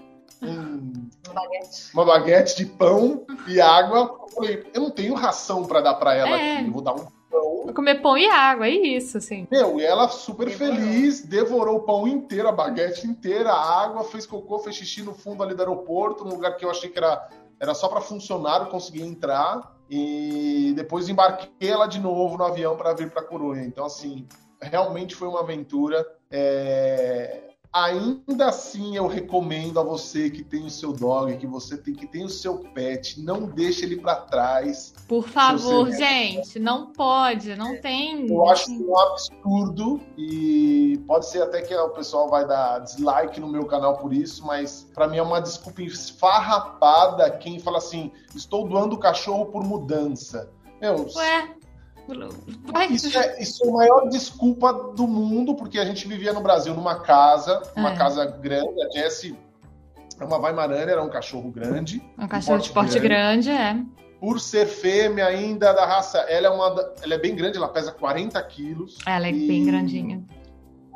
um, uma, baguete. uma baguete de pão e água. Eu falei, eu não tenho ração para dar para ela é. aqui, eu vou dar um pão. Vou comer pão e água, é isso, assim. Meu, e ela super devorou. feliz, devorou o pão inteiro, a baguete inteira, a água, fez cocô, fez xixi no fundo ali do aeroporto, num lugar que eu achei que era, era só para funcionário conseguir entrar. E depois embarquei ela de novo no avião para vir para Coruña. Então, assim, realmente foi uma aventura. É... Ainda assim, eu recomendo a você que tem o seu dog, que você tem que tem o seu pet, não deixe ele para trás. Por favor, gente, não pode, não tem. Eu acho um absurdo e pode ser até que o pessoal vai dar dislike no meu canal por isso, mas para mim é uma desculpa esfarrapada quem fala assim: estou doando o cachorro por mudança. Meu, Ué, isso é, isso é a maior desculpa do mundo, porque a gente vivia no Brasil numa casa, uma é. casa grande. A Jessie é uma Weimaraner, era um cachorro grande. Um cachorro de porte grande, grande, é. Por ser fêmea ainda da raça, ela é, uma, ela é bem grande, ela pesa 40 quilos. Ela é bem grandinha.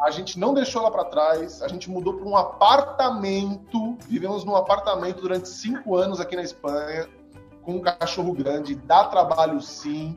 A gente não deixou ela para trás, a gente mudou para um apartamento. Vivemos num apartamento durante cinco anos aqui na Espanha, com um cachorro grande. Dá trabalho sim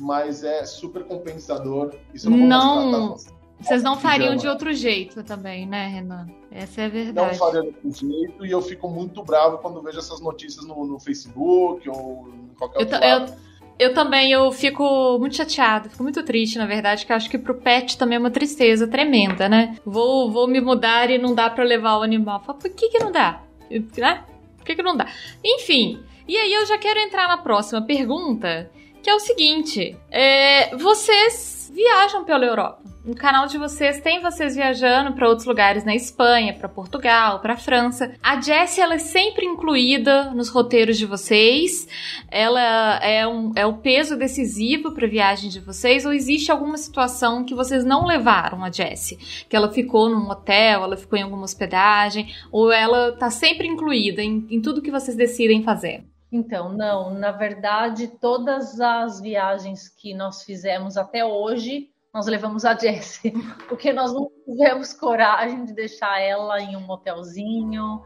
mas é super compensador. Isso não, não vocês não fariam de outro jeito também, né, Renan? Essa é a verdade. Não faria de outro jeito e eu fico muito bravo quando vejo essas notícias no, no Facebook ou em qualquer eu, outro lado. Eu... Eu também, eu fico muito chateada, fico muito triste, na verdade, que acho que pro pet também é uma tristeza tremenda, né? Vou, vou me mudar e não dá para levar o animal. Fala, por que que não dá? Né? Por que que não dá? Enfim, e aí eu já quero entrar na próxima pergunta, que é o seguinte: é, vocês viajam pela Europa. No canal de vocês tem vocês viajando para outros lugares na Espanha, para Portugal, para França. A Jessie ela é sempre incluída nos roteiros de vocês. Ela é, um, é o peso decisivo para viagem de vocês ou existe alguma situação que vocês não levaram a Jessie, que ela ficou num hotel, ela ficou em alguma hospedagem ou ela tá sempre incluída em, em tudo que vocês decidem fazer? Então, não, na verdade, todas as viagens que nós fizemos até hoje, nós levamos a Jessie, porque nós não tivemos coragem de deixar ela em um motelzinho,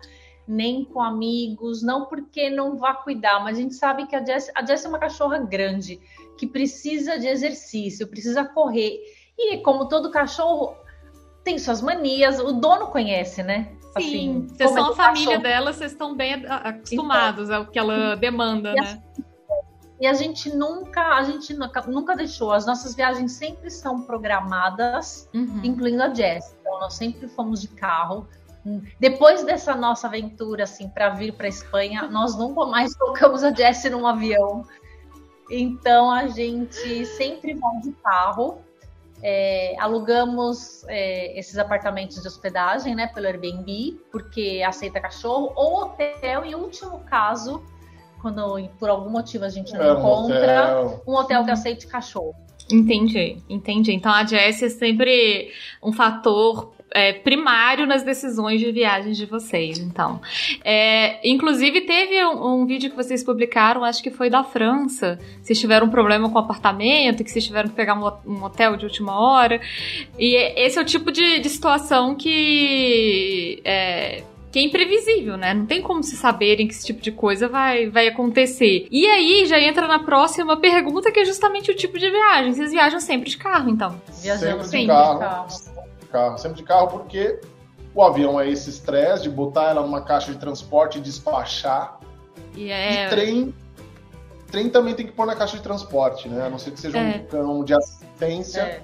nem com amigos, não porque não vá cuidar, mas a gente sabe que a Jessie, a Jessie é uma cachorra grande, que precisa de exercício, precisa correr. E como todo cachorro tem suas manias, o dono conhece, né? Sim, assim, vocês são a família cachorro. dela, vocês estão bem acostumados então, ao que ela demanda, e né? A, e a gente nunca, a gente nunca, nunca deixou. As nossas viagens sempre são programadas, uhum. incluindo a Jess. Então nós sempre fomos de carro. Depois dessa nossa aventura assim para vir para Espanha, nós nunca mais colocamos a Jess num avião. Então a gente sempre vai de carro. É, alugamos é, esses apartamentos de hospedagem, né, pelo Airbnb, porque aceita cachorro, ou hotel, em último caso, quando por algum motivo a gente não é, encontra, um hotel. um hotel que aceite cachorro. Entendi, entendi. Então a Jess é sempre um fator é, primário nas decisões de viagens de vocês, então. É, inclusive, teve um, um, vídeo que vocês publicaram, acho que foi da França. Vocês tiveram um problema com o apartamento, que vocês tiveram que pegar um, um hotel de última hora. E esse é o tipo de, de situação que. É, que é imprevisível, né? Não tem como se saberem que esse tipo de coisa vai, vai acontecer. E aí já entra na próxima pergunta, que é justamente o tipo de viagem. Vocês viajam sempre de carro, então? Viajamos sempre, sempre de carro. De carro carro, sempre de carro, porque o avião é esse estresse de botar ela numa caixa de transporte e despachar. E é... trem trem também tem que pôr na caixa de transporte, né? A não ser que seja é. um cão de assistência. É.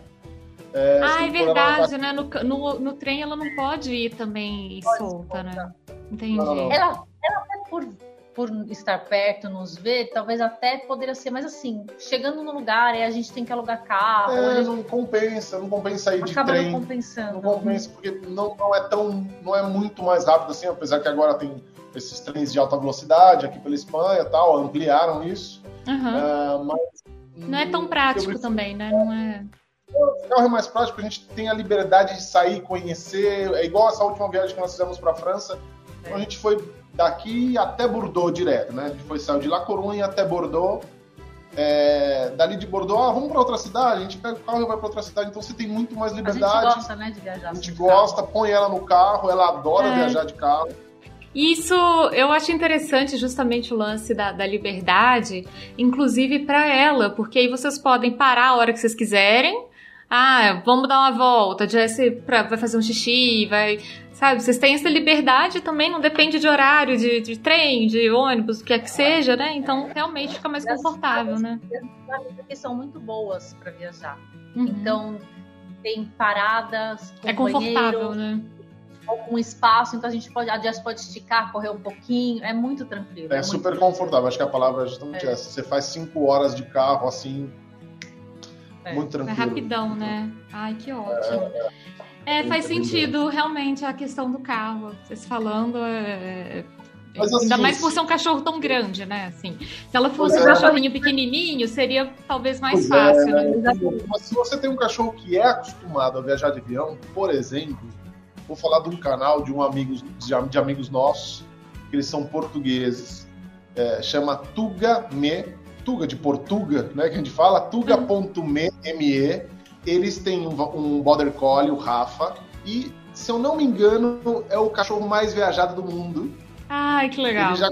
É, ah, é verdade, né? No, no, no, trem ela não pode ir também pode solta, né? Entendi. Não, não. Ela, ela até por, por estar perto, nos ver, talvez até poderia ser, mas assim, chegando no lugar, aí a gente tem que alugar carro. É, não compensa, não compensa ir de Acaba trem. Não compensando. Não compensa, porque não, não é tão, não é muito mais rápido assim, apesar que agora tem esses trens de alta velocidade aqui pela Espanha tal, ampliaram isso. Uhum. Uh, mas não é tão prático também, né? Não é. O carro é mais prático, a gente tem a liberdade de sair, conhecer. É igual essa última viagem que nós fizemos para a França. Então a gente foi daqui até Bordeaux direto, né? A gente foi saiu de La Coruña até Bordeaux. É, dali de Bordeaux, ah, vamos para outra cidade, a gente pega o carro e vai para outra cidade, então você tem muito mais liberdade. A gente gosta, né, de viajar. A gente gosta, carro. põe ela no carro, ela adora é. viajar de carro. Isso eu acho interessante, justamente o lance da, da liberdade, inclusive para ela, porque aí vocês podem parar a hora que vocês quiserem. Ah, vamos dar uma volta, Jesse pra, vai fazer um xixi, vai. Sabe, vocês têm essa liberdade também, não depende de horário, de, de trem, de ônibus, o que é que seja, né? Então realmente fica mais confortável, né? Porque são muito boas para viajar. Uhum. Então, tem paradas. é confortável, banheiro, né? um espaço, então a gente pode, a Jess pode esticar, correr um pouquinho, é muito tranquilo. É, é super confortável, acho que a palavra é justamente é. essa. Você faz cinco horas de carro assim, é. muito tranquilo. É rapidão, né? Ai, que ótimo. É, é faz sentido realmente a questão do carro. Vocês falando, é, mas, assim, Ainda mais por ser um cachorro tão grande, né? Assim, se ela fosse um cachorrinho pequenininho, seria talvez mais fácil. É, né? Mas se você tem um cachorro que é acostumado a viajar de avião, por exemplo, Vou falar de um canal de um amigo, de, amigos nossos, que eles são portugueses. É, chama Tuga Me, Tuga de Portuga, né? Que a gente fala, tuga.me. Eles têm um, um Border Collie, o Rafa, e se eu não me engano, é o cachorro mais viajado do mundo. Ai, que legal. Ele já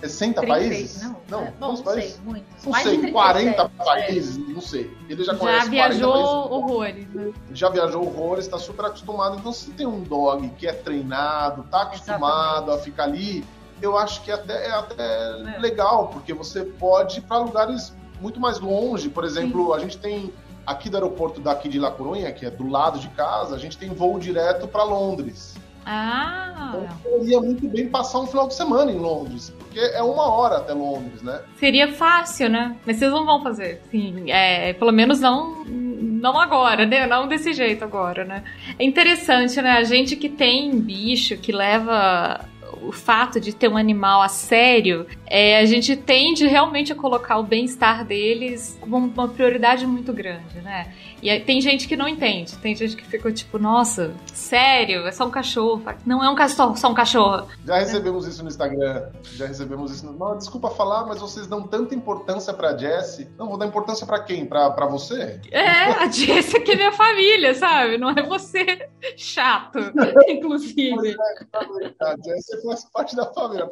60 36, países? Não, não, é, bom, não sei, muitos. Não Mais sei, 40 países, não sei. Ele já, já viajou horrores, né? Já viajou horrores, está super acostumado. Então, se tem um dog que é treinado, tá acostumado Exatamente. a ficar ali, eu acho que até, é até é. legal, porque você pode ir para lugares muito mais longe. Por exemplo, Sim. a gente tem aqui do aeroporto daqui de La Coruña, que é do lado de casa, a gente tem voo direto para Londres. Ah! Então, poderia muito bem passar um final de semana em Londres, porque é uma hora até Londres, né? Seria fácil, né? Mas vocês não vão fazer. Sim, é, pelo menos não não agora, né? Não desse jeito agora, né? É interessante, né? A gente que tem bicho, que leva o fato de ter um animal a sério, é, a gente tende realmente a colocar o bem-estar deles como uma prioridade muito grande, né? E aí, tem gente que não entende, tem gente que ficou tipo, nossa, sério, é só um cachorro. Não é um cachorro, só um cachorro. Já recebemos isso no Instagram, já recebemos isso. No... Não, desculpa falar, mas vocês dão tanta importância pra Jessie. Não, vou dar importância pra quem? Pra, pra você? É, a Jessie aqui é minha família, sabe? Não é você chato, inclusive. É, a Jessie faz parte da família.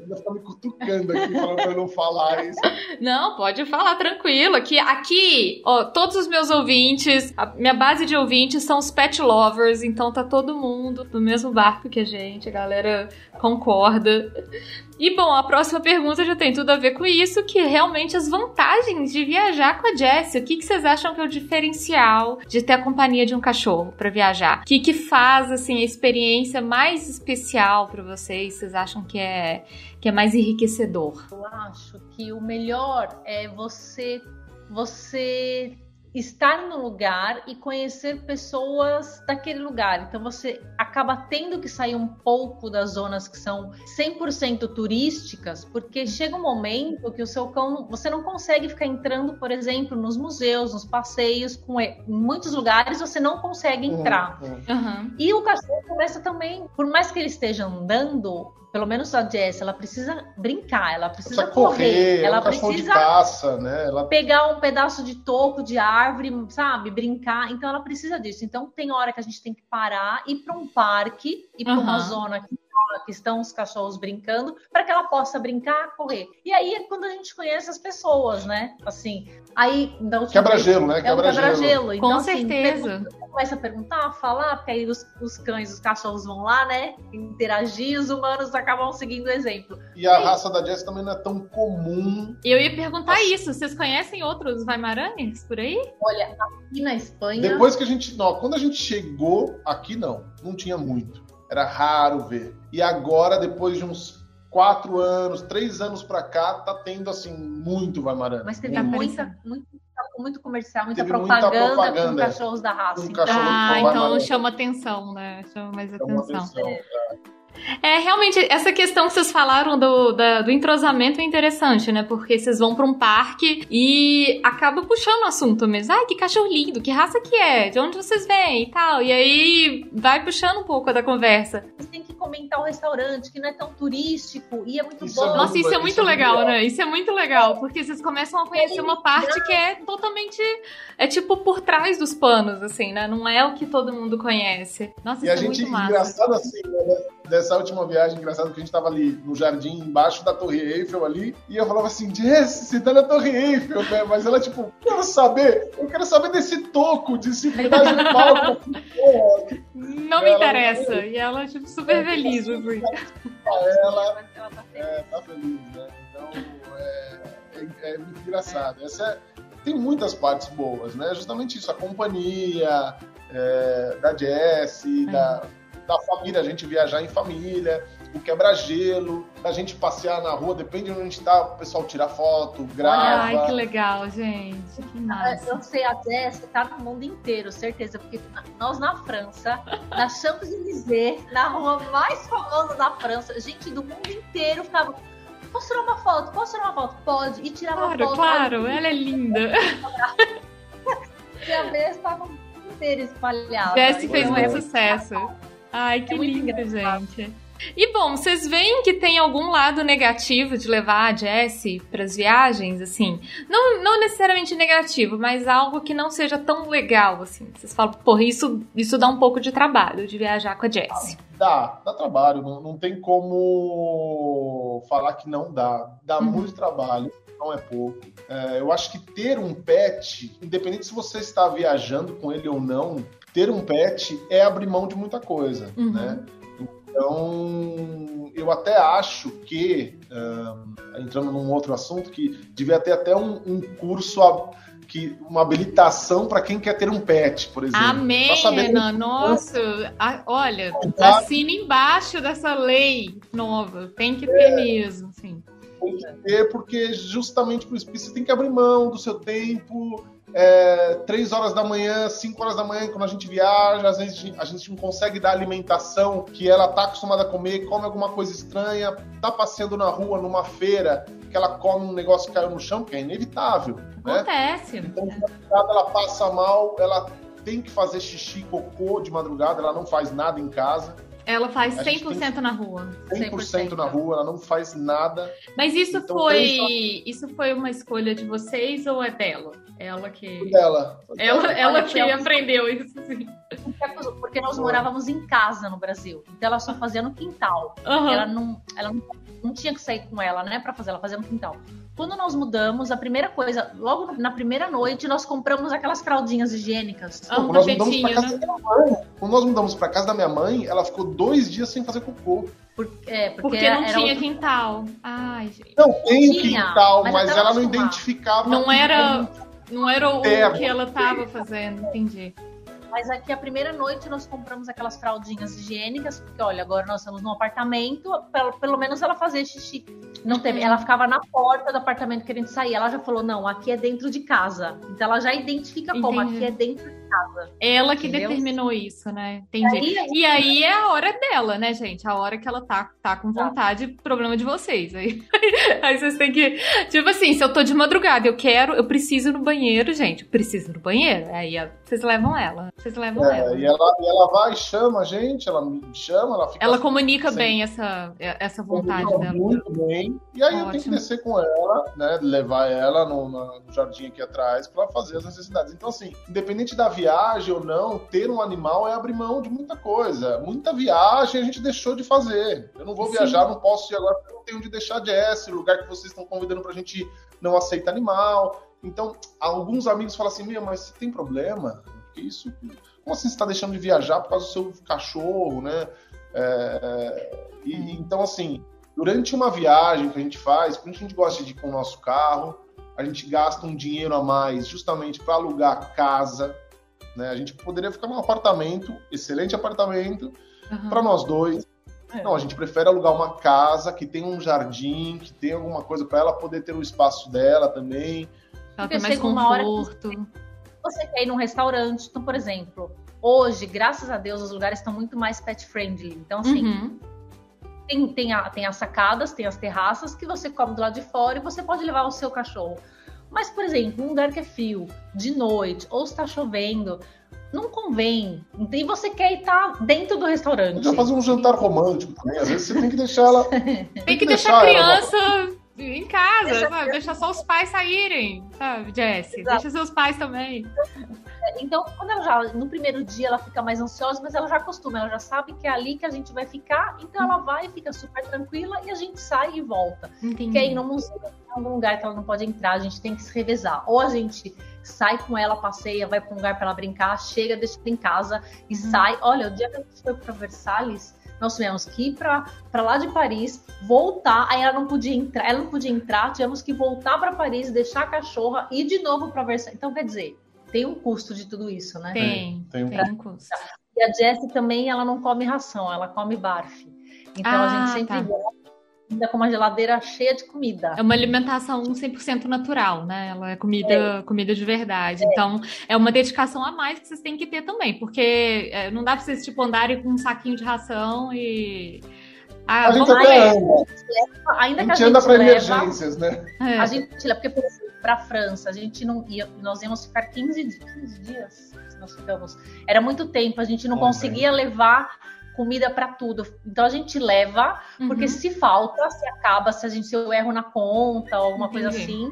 Ainda tá me cutucando aqui, falando pra eu não falar isso. Não, pode falar tranquilo. Aqui, aqui, ó, todos os meus ouvintes, a minha base de ouvintes são os pet lovers, então tá todo mundo no mesmo barco que a gente, a galera concorda. E bom, a próxima pergunta já tem tudo a ver com isso, que realmente as vantagens de viajar com a Jessie. O que, que vocês acham que é o diferencial de ter a companhia de um cachorro para viajar? O que, que faz assim a experiência mais especial para vocês? Vocês acham que é que é mais enriquecedor? Eu acho que o melhor é você você estar no lugar e conhecer pessoas daquele lugar. Então você acaba tendo que sair um pouco das zonas que são 100% turísticas, porque chega um momento que o seu cão, você não consegue ficar entrando, por exemplo, nos museus, nos passeios, com em muitos lugares você não consegue uhum, entrar. Uhum, uhum. E o cachorro começa também, por mais que ele esteja andando, pelo menos a Jess, ela precisa brincar, ela precisa, precisa correr, correr, ela um precisa caça, né? Ela... pegar um pedaço de toco de árvore, sabe, brincar. Então ela precisa disso. Então tem hora que a gente tem que parar, ir para um parque, ir para uhum. uma zona que que estão os cachorros brincando, para que ela possa brincar, correr. E aí é quando a gente conhece as pessoas, né? Assim, aí quebra-gelo, né? Quebra-gelo. É um quebra-gelo. Então, Com assim, certeza. começa a perguntar, a falar, porque aí os, os, cães, os cachorros vão lá, né? Interagir, os humanos acabam seguindo o exemplo. E a raça da Jess também não é tão comum. Eu ia perguntar Nossa. isso. Vocês conhecem outros Weimaranes por aí? Olha, aqui na Espanha. Depois que a gente. Não, quando a gente chegou aqui, não. Não tinha muito. Era raro ver. E agora, depois de uns quatro anos, três anos pra cá, tá tendo assim muito Weimaranas. Mas teve muita, muito, muito comercial, muita propaganda, muita propaganda, com cachorros da raça. Então. Ah, então chama atenção, né? Chama mais chama atenção. atenção é. É, realmente, essa questão que vocês falaram do, da, do entrosamento é interessante, né? Porque vocês vão para um parque e acaba puxando o assunto mesmo. Ai, que cachorro lindo, que raça que é, de onde vocês vêm e tal. E aí vai puxando um pouco da conversa. Você tem que comentar o restaurante, que não é tão turístico e é muito isso é bom. É Nossa, isso é muito isso legal, é né? Isso é muito legal, porque vocês começam a conhecer uma parte que é totalmente. É tipo por trás dos panos, assim, né? Não é o que todo mundo conhece. Nossa, e isso a é gente, muito massa. engraçado assim, né? Dessa última viagem, engraçado que a gente tava ali no jardim, embaixo da Torre Eiffel ali, e eu falava assim, Jess, você tá na Torre Eiffel, né? Mas ela, tipo, quero saber, eu quero saber desse toco de cidade de palco. Não me interessa. E ela, tipo, super é, feliz, assim. Ela, é, tá feliz, né? Então, é, é, é muito engraçado. Essa é, tem muitas partes boas, né? Justamente isso, a companhia é, da Jessie, é. da, da família, a gente viajar em família, o quebra-gelo, da gente passear na rua, depende de onde a gente tá, o pessoal tira foto, grava. Ai, que legal, gente. Que massa. Eu sei, a Jéssica tá no mundo inteiro, certeza, porque nós na França, na Champs-Élysées, na rua mais famosa da França, gente do mundo inteiro ficava posso tirar uma foto? Posso tirar uma foto? Pode. E tirar claro, uma foto. Claro, ela é linda. e a vez estava inteira espalhada. Jesse fez muito sucesso. Ai, que é lindo, gente. E bom, vocês veem que tem algum lado negativo de levar a Jessie para as viagens, assim? Não, não necessariamente negativo, mas algo que não seja tão legal, assim. Vocês falam, porra, isso, isso dá um pouco de trabalho de viajar com a Jessie. Dá, dá trabalho. Não, não tem como falar que não dá. Dá uhum. muito trabalho não é pouco. É, eu acho que ter um pet, independente se você está viajando com ele ou não, ter um pet é abrir mão de muita coisa, uhum. né? Então, eu até acho que, uh, entrando num outro assunto, que devia ter até um, um curso, a, que, uma habilitação para quem quer ter um pet, por exemplo. Amém, Ana, nossa, a, olha, assina embaixo dessa lei nova, tem que ter é, mesmo, sim. Tem que ter, porque justamente por isso, você tem que abrir mão do seu tempo, é, 3 horas da manhã, 5 horas da manhã, quando a gente viaja, às vezes a gente não consegue dar alimentação que ela tá acostumada a comer, come alguma coisa estranha, tá passeando na rua, numa feira, que ela come um negócio que caiu no chão, que é inevitável. Né? Acontece. Né? Então, ela passa mal, ela tem que fazer xixi, cocô de madrugada, ela não faz nada em casa. Ela faz 100% na rua. 100%, 100% na rua, ela não faz nada. Mas isso então, foi isso foi uma escolha de vocês ou é dela? Ela que. Dela. Ela, ela que aprendeu isso, sim. Porque nós morávamos em casa no Brasil. Então ela só fazia no quintal. Uhum. Ela, não, ela não, não tinha que sair com ela, né, pra fazer, ela fazia no quintal. Quando nós mudamos, a primeira coisa, logo na primeira noite, nós compramos aquelas fraldinhas higiênicas. Ah, quando, nós mudamos pra casa né? da minha mãe, quando nós mudamos pra casa da minha mãe, ela ficou dois dias sem fazer cocô. Por, é, porque, porque não tinha outro... quintal. Ai, gente. Não, tem o quintal, mas, mas ela não identificava. Não era. Não era o termo. que ela estava fazendo, entendi. Mas aqui a primeira noite nós compramos aquelas fraldinhas higiênicas, porque olha, agora nós estamos num apartamento, pelo, pelo menos ela fazia xixi. Não teve, ela ficava na porta do apartamento querendo sair. Ela já falou: não, aqui é dentro de casa. Então ela já identifica Entendi. como aqui é dentro de casa. Ela que Entendeu? determinou isso, né? Entendi. E aí, e aí é a hora dela, né, gente? A hora que ela tá, tá com tá. vontade, tá. problema de vocês. Aí, aí vocês têm que. Tipo assim, se eu tô de madrugada, eu quero, eu preciso no banheiro, gente. Eu preciso no banheiro. Aí vocês levam ela. Vocês levam é, ela. E ela, e ela vai, chama a gente, ela me chama, ela fica. Ela comunica bem essa, essa vontade comunica dela. Muito bem. E aí Ótimo. eu tenho que descer com ela, né? Levar ela no, no jardim aqui atrás para fazer as necessidades. Então, assim, independente da viagem viagem ou não, ter um animal é abrir mão de muita coisa. Muita viagem a gente deixou de fazer. Eu não vou Sim. viajar, não posso ir agora porque não tenho onde deixar Jess, o lugar que vocês estão convidando pra gente ir não aceita animal. Então, alguns amigos falam assim, Mia, mas você tem problema? Porque isso. Como assim você está deixando de viajar por causa do seu cachorro, né? É, e, hum. então, assim, durante uma viagem que a gente faz, quando a gente gosta de ir com o nosso carro, a gente gasta um dinheiro a mais justamente para alugar casa. Né? A gente poderia ficar num apartamento, excelente apartamento, uhum. para nós dois. É. Não, a gente prefere alugar uma casa que tem um jardim, que tem alguma coisa para ela poder ter o espaço dela também. Ela tem mais conforto. Você quer ir num restaurante, então, por exemplo, hoje, graças a Deus, os lugares estão muito mais pet friendly. Então, assim, uhum. tem, tem, a, tem as sacadas, tem as terraças que você come do lado de fora e você pode levar o seu cachorro. Mas, por exemplo, um lugar que é frio, de noite, ou está chovendo, não convém. E você quer estar dentro do restaurante. Podia fazer um jantar romântico também. Às vezes você tem que deixar ela. tem, tem que, deixar, a criança ela... em casa, Deixa... sabe? Deixar só os pais saírem, sabe, Jesse? Deixa seus pais também. Então, quando ela já, no primeiro dia, ela fica mais ansiosa, mas ela já acostuma, ela já sabe que é ali que a gente vai ficar, então ela vai, fica super tranquila e a gente sai e volta. Entendi. Que aí no museu, em algum lugar que ela não pode entrar, a gente tem que se revezar. Ou a gente sai com ela, passeia, vai para um lugar para ela brincar, chega, deixa ela em casa e uhum. sai. Olha, o dia que a gente foi para Versalhes, nós tivemos que ir para lá de Paris, voltar, aí ela não podia entrar, ela não podia entrar, tivemos que voltar para Paris, deixar a cachorra e de novo para Versalhes. Então, quer dizer, tem um custo de tudo isso, né? Tem, tem, tem um custo. E a Jessie também, ela não come ração, ela come barf. Então ah, a gente sempre tá. ainda com uma geladeira cheia de comida. É uma alimentação 100% natural, né? Ela é comida, é. comida de verdade. É. Então, é uma dedicação a mais que vocês têm que ter também, porque é, não dá pra vocês, tipo, andarem com um saquinho de ração e... Ah, a gente até anda. Ainda a gente, que a gente anda para emergências, né? É. A gente leva, porque para a França. A gente não ia, nós íamos ficar 15, 15 dias. Nós ficamos. Era muito tempo, a gente não conseguia levar comida para tudo. Então a gente leva, porque uhum. se falta, se acaba, se a gente se eu erro na conta ou alguma coisa assim,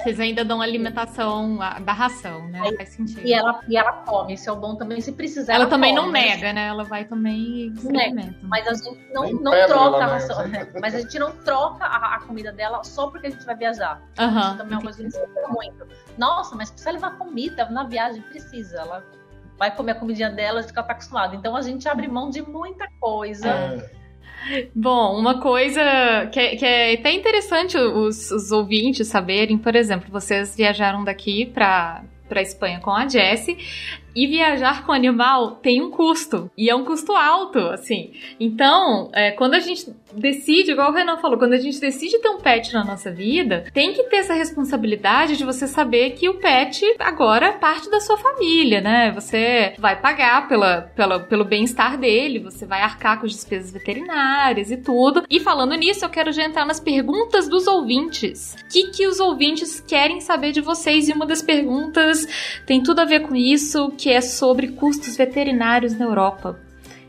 vocês ainda dão alimentação da ração, né? Faz sentido. E ela, e ela come, isso é o bom também, se precisar. Ela, ela também come, não nega, né? Ela vai também experimenta. Mas a gente não, não troca a ração. Mas a gente não troca a, a, comida dela só porque a gente vai viajar. Uhum, isso também é uma coisa que a muito. Nossa, mas precisa levar comida na viagem? Precisa. Ela vai comer a comidinha dela, que ela tá acostumada. Então a gente abre mão de muita coisa. É Bom, uma coisa que é, que é até interessante os, os ouvintes saberem, por exemplo, vocês viajaram daqui para para Espanha com a Jessie e viajar com animal tem um custo. E é um custo alto, assim. Então, é, quando a gente decide, igual o Renan falou, quando a gente decide ter um pet na nossa vida, tem que ter essa responsabilidade de você saber que o pet agora é parte da sua família, né? Você vai pagar pela, pela, pelo bem-estar dele, você vai arcar com as despesas veterinárias e tudo. E falando nisso, eu quero já entrar nas perguntas dos ouvintes. O que, que os ouvintes querem saber de vocês? E uma das perguntas tem tudo a ver com isso, é sobre custos veterinários na Europa.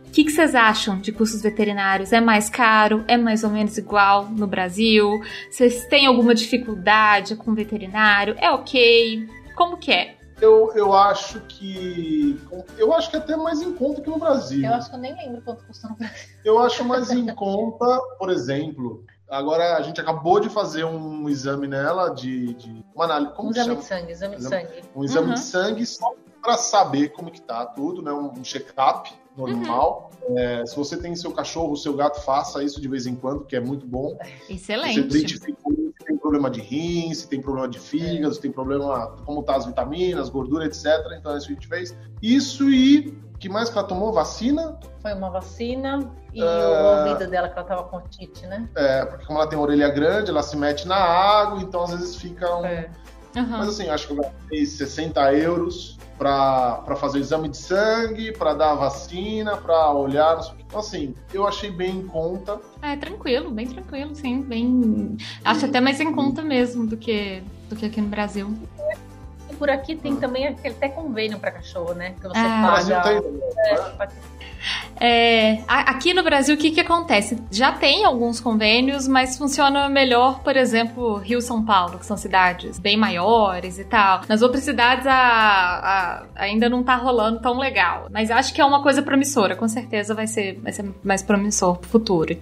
O que, que, vocês acham de custos veterinários? É mais caro? É mais ou menos igual no Brasil? Vocês têm alguma dificuldade com veterinário? É ok? Como que é? Eu, eu acho que. Eu acho que é até mais em conta que no Brasil. Eu acho que eu nem lembro quanto custa no Brasil. Eu acho mais em conta, por exemplo, Agora a gente acabou de fazer um exame nela de, de uma análise. Como um exame chama? de sangue, exame, de sangue. Um exame uhum. de sangue só para saber como que tá tudo, né? Um check-up normal. Uhum. É, se você tem seu cachorro, seu gato, faça isso de vez em quando, que é muito bom. Excelente. Você identifica se tem problema de rim, se tem problema de fígado, se tem problema como tá as vitaminas, gordura, etc. Então é isso que a gente fez. Isso e que mais que ela tomou? Vacina? Foi uma vacina e é... o ouvido dela que ela tava com otite, né? É, porque como ela tem a orelha grande, ela se mete na água, então às vezes fica um... É. Uhum. Mas assim, acho que eu gastei 60 euros para fazer o exame de sangue, para dar a vacina, para olhar. Então, assim, eu achei bem em conta. É, tranquilo, bem tranquilo, sim. Bem... Acho até mais em conta mesmo do que, do que aqui no Brasil por aqui tem também aquele até convênio para cachorro, né? Que você Ah. Paga. tem. É, né? É, aqui no Brasil, o que, que acontece? Já tem alguns convênios, mas funciona melhor, por exemplo, Rio São Paulo, que são cidades bem maiores e tal. Nas outras cidades a- a- ainda não tá rolando tão legal. Mas acho que é uma coisa promissora, com certeza vai ser, vai ser mais promissor pro futuro.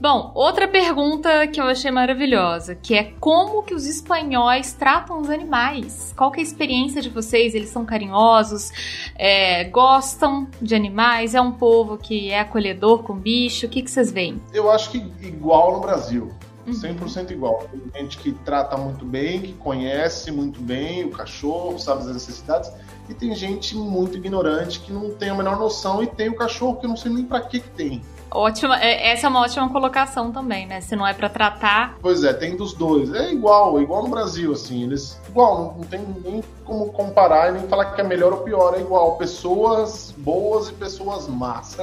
Bom, outra pergunta que eu achei maravilhosa, que é como que os espanhóis tratam os animais? Qual que é a experiência de vocês? Eles são carinhosos? É, gostam de animais? É um povo que é acolhedor com bicho? O que, que vocês veem? Eu acho que igual no Brasil. Uhum. 100% igual. Tem gente que trata muito bem, que conhece muito bem o cachorro, sabe as necessidades. E tem gente muito ignorante que não tem a menor noção e tem o cachorro que eu não sei nem pra que que tem. Ótima, é- essa é uma ótima colocação também, né? Se não é pra tratar. Pois é, tem dos dois. É igual, é igual no Brasil, assim. Eles. Igual, não, tem nem como comparar e nem falar que é melhor ou pior. É igual. Pessoas boas e pessoas más.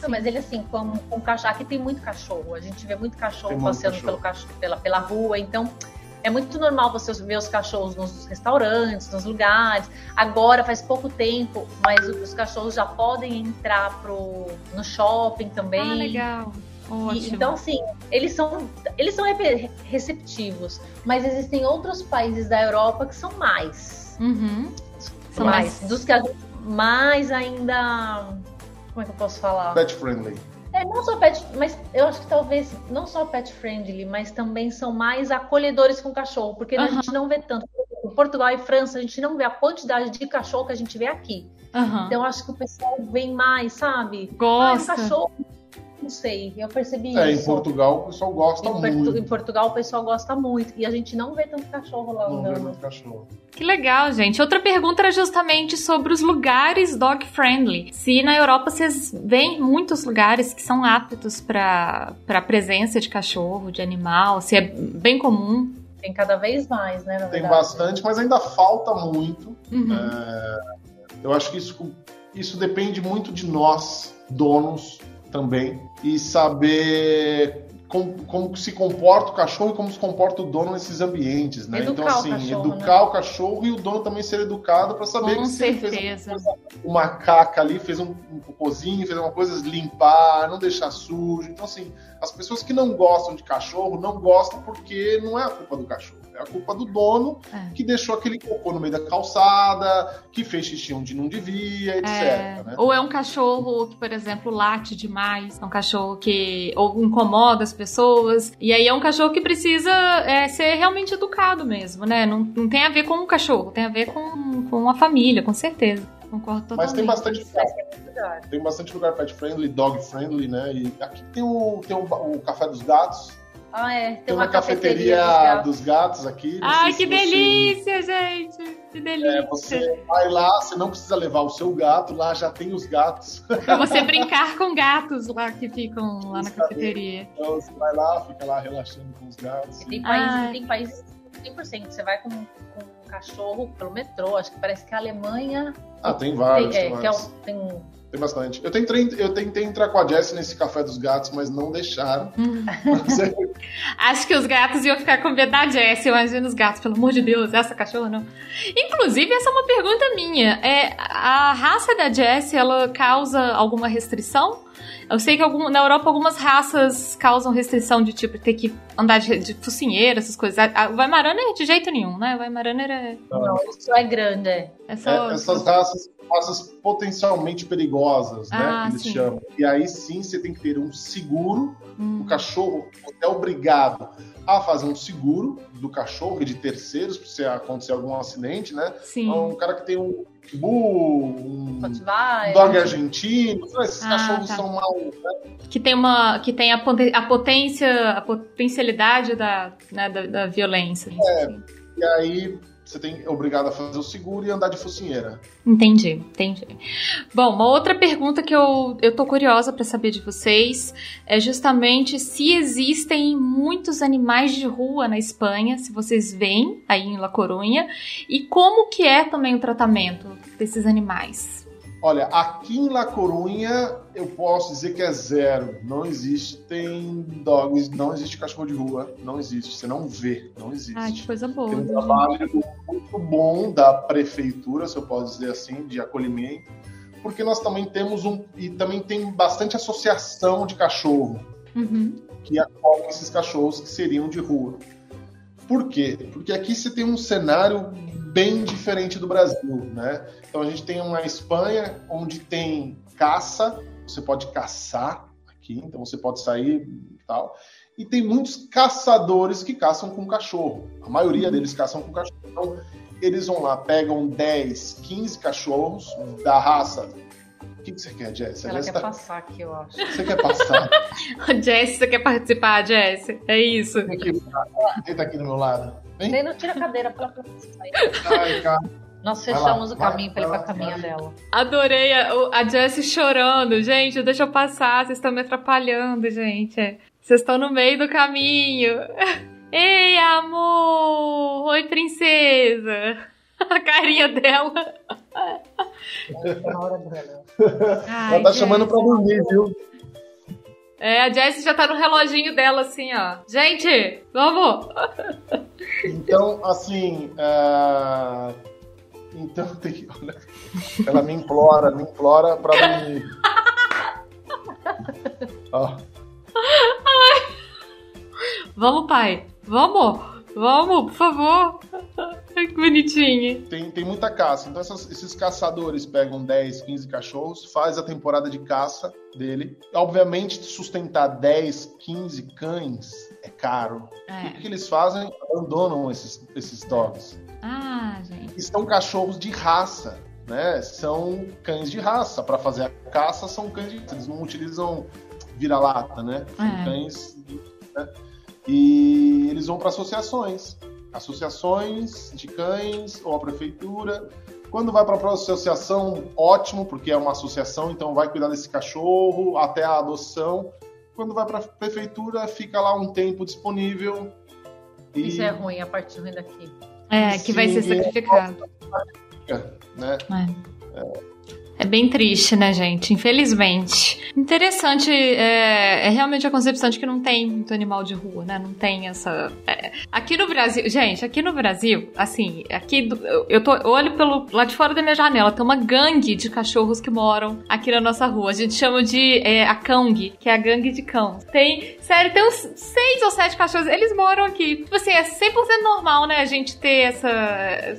Não, mas ele assim, com, com cachorro. Aqui tem muito cachorro. A gente vê muito cachorro muito passeando cachorro. Pelo cachorro, pela, pela rua. Então, é muito normal você ver os cachorros nos restaurantes, nos lugares. Agora, faz pouco tempo, mas os cachorros já podem entrar pro, no shopping também. Ah, legal. E, Ótimo. então, assim, eles são, eles são re- receptivos, mas existem outros países da Europa que são mais. Uhum. São mais, mais- Dos que mais ainda. Como é que eu posso falar? Pet friendly. É, não só pet, mas eu acho que talvez não só pet friendly, mas também são mais acolhedores com cachorro, porque a Aham. gente não vê tanto. Em Portugal e França, a gente não vê a quantidade de cachorro que a gente vê aqui. Aham. Então, eu acho que o pessoal vem mais, sabe? Ah, um Gosta. cachorro. Não sei, eu percebi É, em isso. Portugal o pessoal gosta Em, Portu- muito. em Portugal o pessoal gosta muito. E a gente não vê tanto cachorro lá Não vê andando. muito cachorro. Que legal, gente. Outra pergunta era justamente sobre os lugares dog friendly. Se na Europa vocês veem muitos lugares que são aptos para a presença de cachorro, de animal, se é bem comum. Tem cada vez mais, né? na Tem bastante, mas ainda falta muito. Uhum. Eu acho que isso, isso depende muito de nós, donos, também, e saber como, como se comporta o cachorro e como se comporta o dono nesses ambientes, né? Educar então, o assim, cachorro, educar o cachorro e o dono também ser educado para saber Com que se ele fez certeza. uma caca ali, fez um, um cocôzinho, fez uma coisa, limpar, não deixar sujo. Então, assim, as pessoas que não gostam de cachorro não gostam porque não é a culpa do cachorro, é a culpa do dono É. que deixou aquele cocô no meio da calçada, que fez xixi onde não devia, etc. É, né? Ou é um cachorro que, por exemplo, late demais, é um cachorro que ou incomoda as pessoas, e aí é um cachorro que precisa é, ser realmente educado mesmo, né? Não, não tem a ver com o cachorro, tem a ver com, com a família, com certeza. Concordo totalmente. Mas tem bastante lugar, é tem bastante lugar pet friendly, dog friendly, né? E aqui tem o, tem o, o Café dos Gatos, Ah, é. Tem, tem uma uma cafeteria dos dos gatos aqui. Ai, que se você- delícia, gente! Que delícia! É, você vai lá, você não precisa levar o seu gato, lá já tem os gatos. Pra você brincar com gatos lá que ficam lá na cafeteria. Então você vai lá, fica lá relaxando com os gatos. E tem países, tem países 100%. Você vai com, com um cachorro pelo metrô, acho que parece que a Alemanha Ah, tem vários, tem, é, tem, que é vários. o- tem- bastante. Eu tentei, eu tentei entrar com a Jessie nesse café dos gatos, mas não deixaram. Acho que os gatos iam ficar com medo da Jessie. Imagina os gatos, pelo amor de Deus, essa cachorra não. Inclusive, essa é uma pergunta minha. É, a raça da Jessie, ela causa alguma restrição? Eu sei que algum- na Europa algumas raças causam restrição de tipo ter que andar de, de focinheira, essas coisas. A, a Weimaraner de jeito nenhum, né? O Weimaraner é, Não, isso é grande, é. é só. é, essas raças, raças potencialmente perigosas, né? Ah, que eles sim. chamam. E aí sim você tem que ter um seguro. Hum, O cachorro é obrigado a fazer um seguro do cachorro e de terceiros, se acontecer algum acidente, né? sim. Então, um cara que tem um pitbull, um dog argentino, esses Ah, cachorros tá. são mal. né? que tem uma que tem a, a potência a potencialidade da, né, da, da violência E aí você tem obrigado a fazer o seguro e andar de focinheira. entendi entendi bom uma outra pergunta que eu, eu tô curiosa para saber de vocês é justamente se existem muitos animais de rua na Espanha se vocês veem aí em La Corunha e como que é também o tratamento desses animais Olha, aqui em La Corunha eu posso dizer que é zero. Não existem dogs, não existe cachorro de rua, não existe. Você não vê, não existe. Ai, que coisa boa. Tem um gente. trabalho muito bom da prefeitura, se eu posso dizer assim, de acolhimento, porque nós também temos um e também tem bastante associação de cachorro Uhum. que acolhem esses cachorros que seriam de rua. Por quê? Porque aqui você tem um cenário bem diferente do Brasil, né? Então a gente tem uma Espanha onde tem caça, você pode caçar aqui, então você pode sair e tal. E tem muitos caçadores que caçam com cachorro. A maioria deles caçam com cachorro. Então eles vão lá, pegam 10, 15 cachorros da raça. O que, que você quer, Jess? Ela Jess quer tá- passar aqui, eu acho. Você quer passar? Jess, você quer participar, Jess? É isso. Vem aqui, senta aqui do meu lado. Nem não tira a cadeira pra ela sair. Ai, cara. Nós Vai lá, fechamos o vai, caminho pra ele vai pra caminha vai. dela. Adorei a, a Jessie chorando. Gente, deixa eu passar. Vocês estão me atrapalhando, gente. Vocês estão no meio do caminho. Ei, amor! Oi, princesa! A carinha dela. Ela tá chamando pra dormir, viu? É, a Jessie já tá no reloginho dela, assim, ó. Gente, vamos! Então, assim. ah, Então tem que. Ela me implora, me implora pra dormir. Ó, Vamos, pai! Vamos! Vamos, por favor! Que bonitinho. tem, tem muita caça. Então, essas- esses caçadores pegam 10, 15 cachorros, faz a temporada de caça dele. Obviamente, sustentar 10, 15 cães é caro. E o que eles fazem? Abandonam esses, esses dogs. Ah, gente. E são cachorros de raça, né? São cães de raça. Para fazer a caça, são cães de raça. Eles não utilizam vira-lata, né? São É. cães. né? E eles vão para associações. Associações de cães ou a prefeitura. Quando vai para a associação, ótimo, porque é uma associação, então vai cuidar desse cachorro até a adoção. Quando vai para a prefeitura, fica lá um tempo disponível. E Isso é ruim, a parte ruim daqui. É, que vai ser Sim, é. sacrificado. fica, né? É bem triste, né, gente? Infelizmente. Interessante, é, é realmente a concepção de que não tem muito animal de rua, né? Não tem essa. é. Aqui no Brasil, gente, aqui no Brasil, assim, aqui do- eu- tô olho pelo lá de fora da minha janela, tem uma gangue de cachorros que moram aqui na nossa rua. A gente chama de é, a Kang, que é a gangue de cão. Tem, sério, tem uns seis ou sete cachorros, eles moram aqui. Tipo assim, é 100% normal, né, a gente ter essa,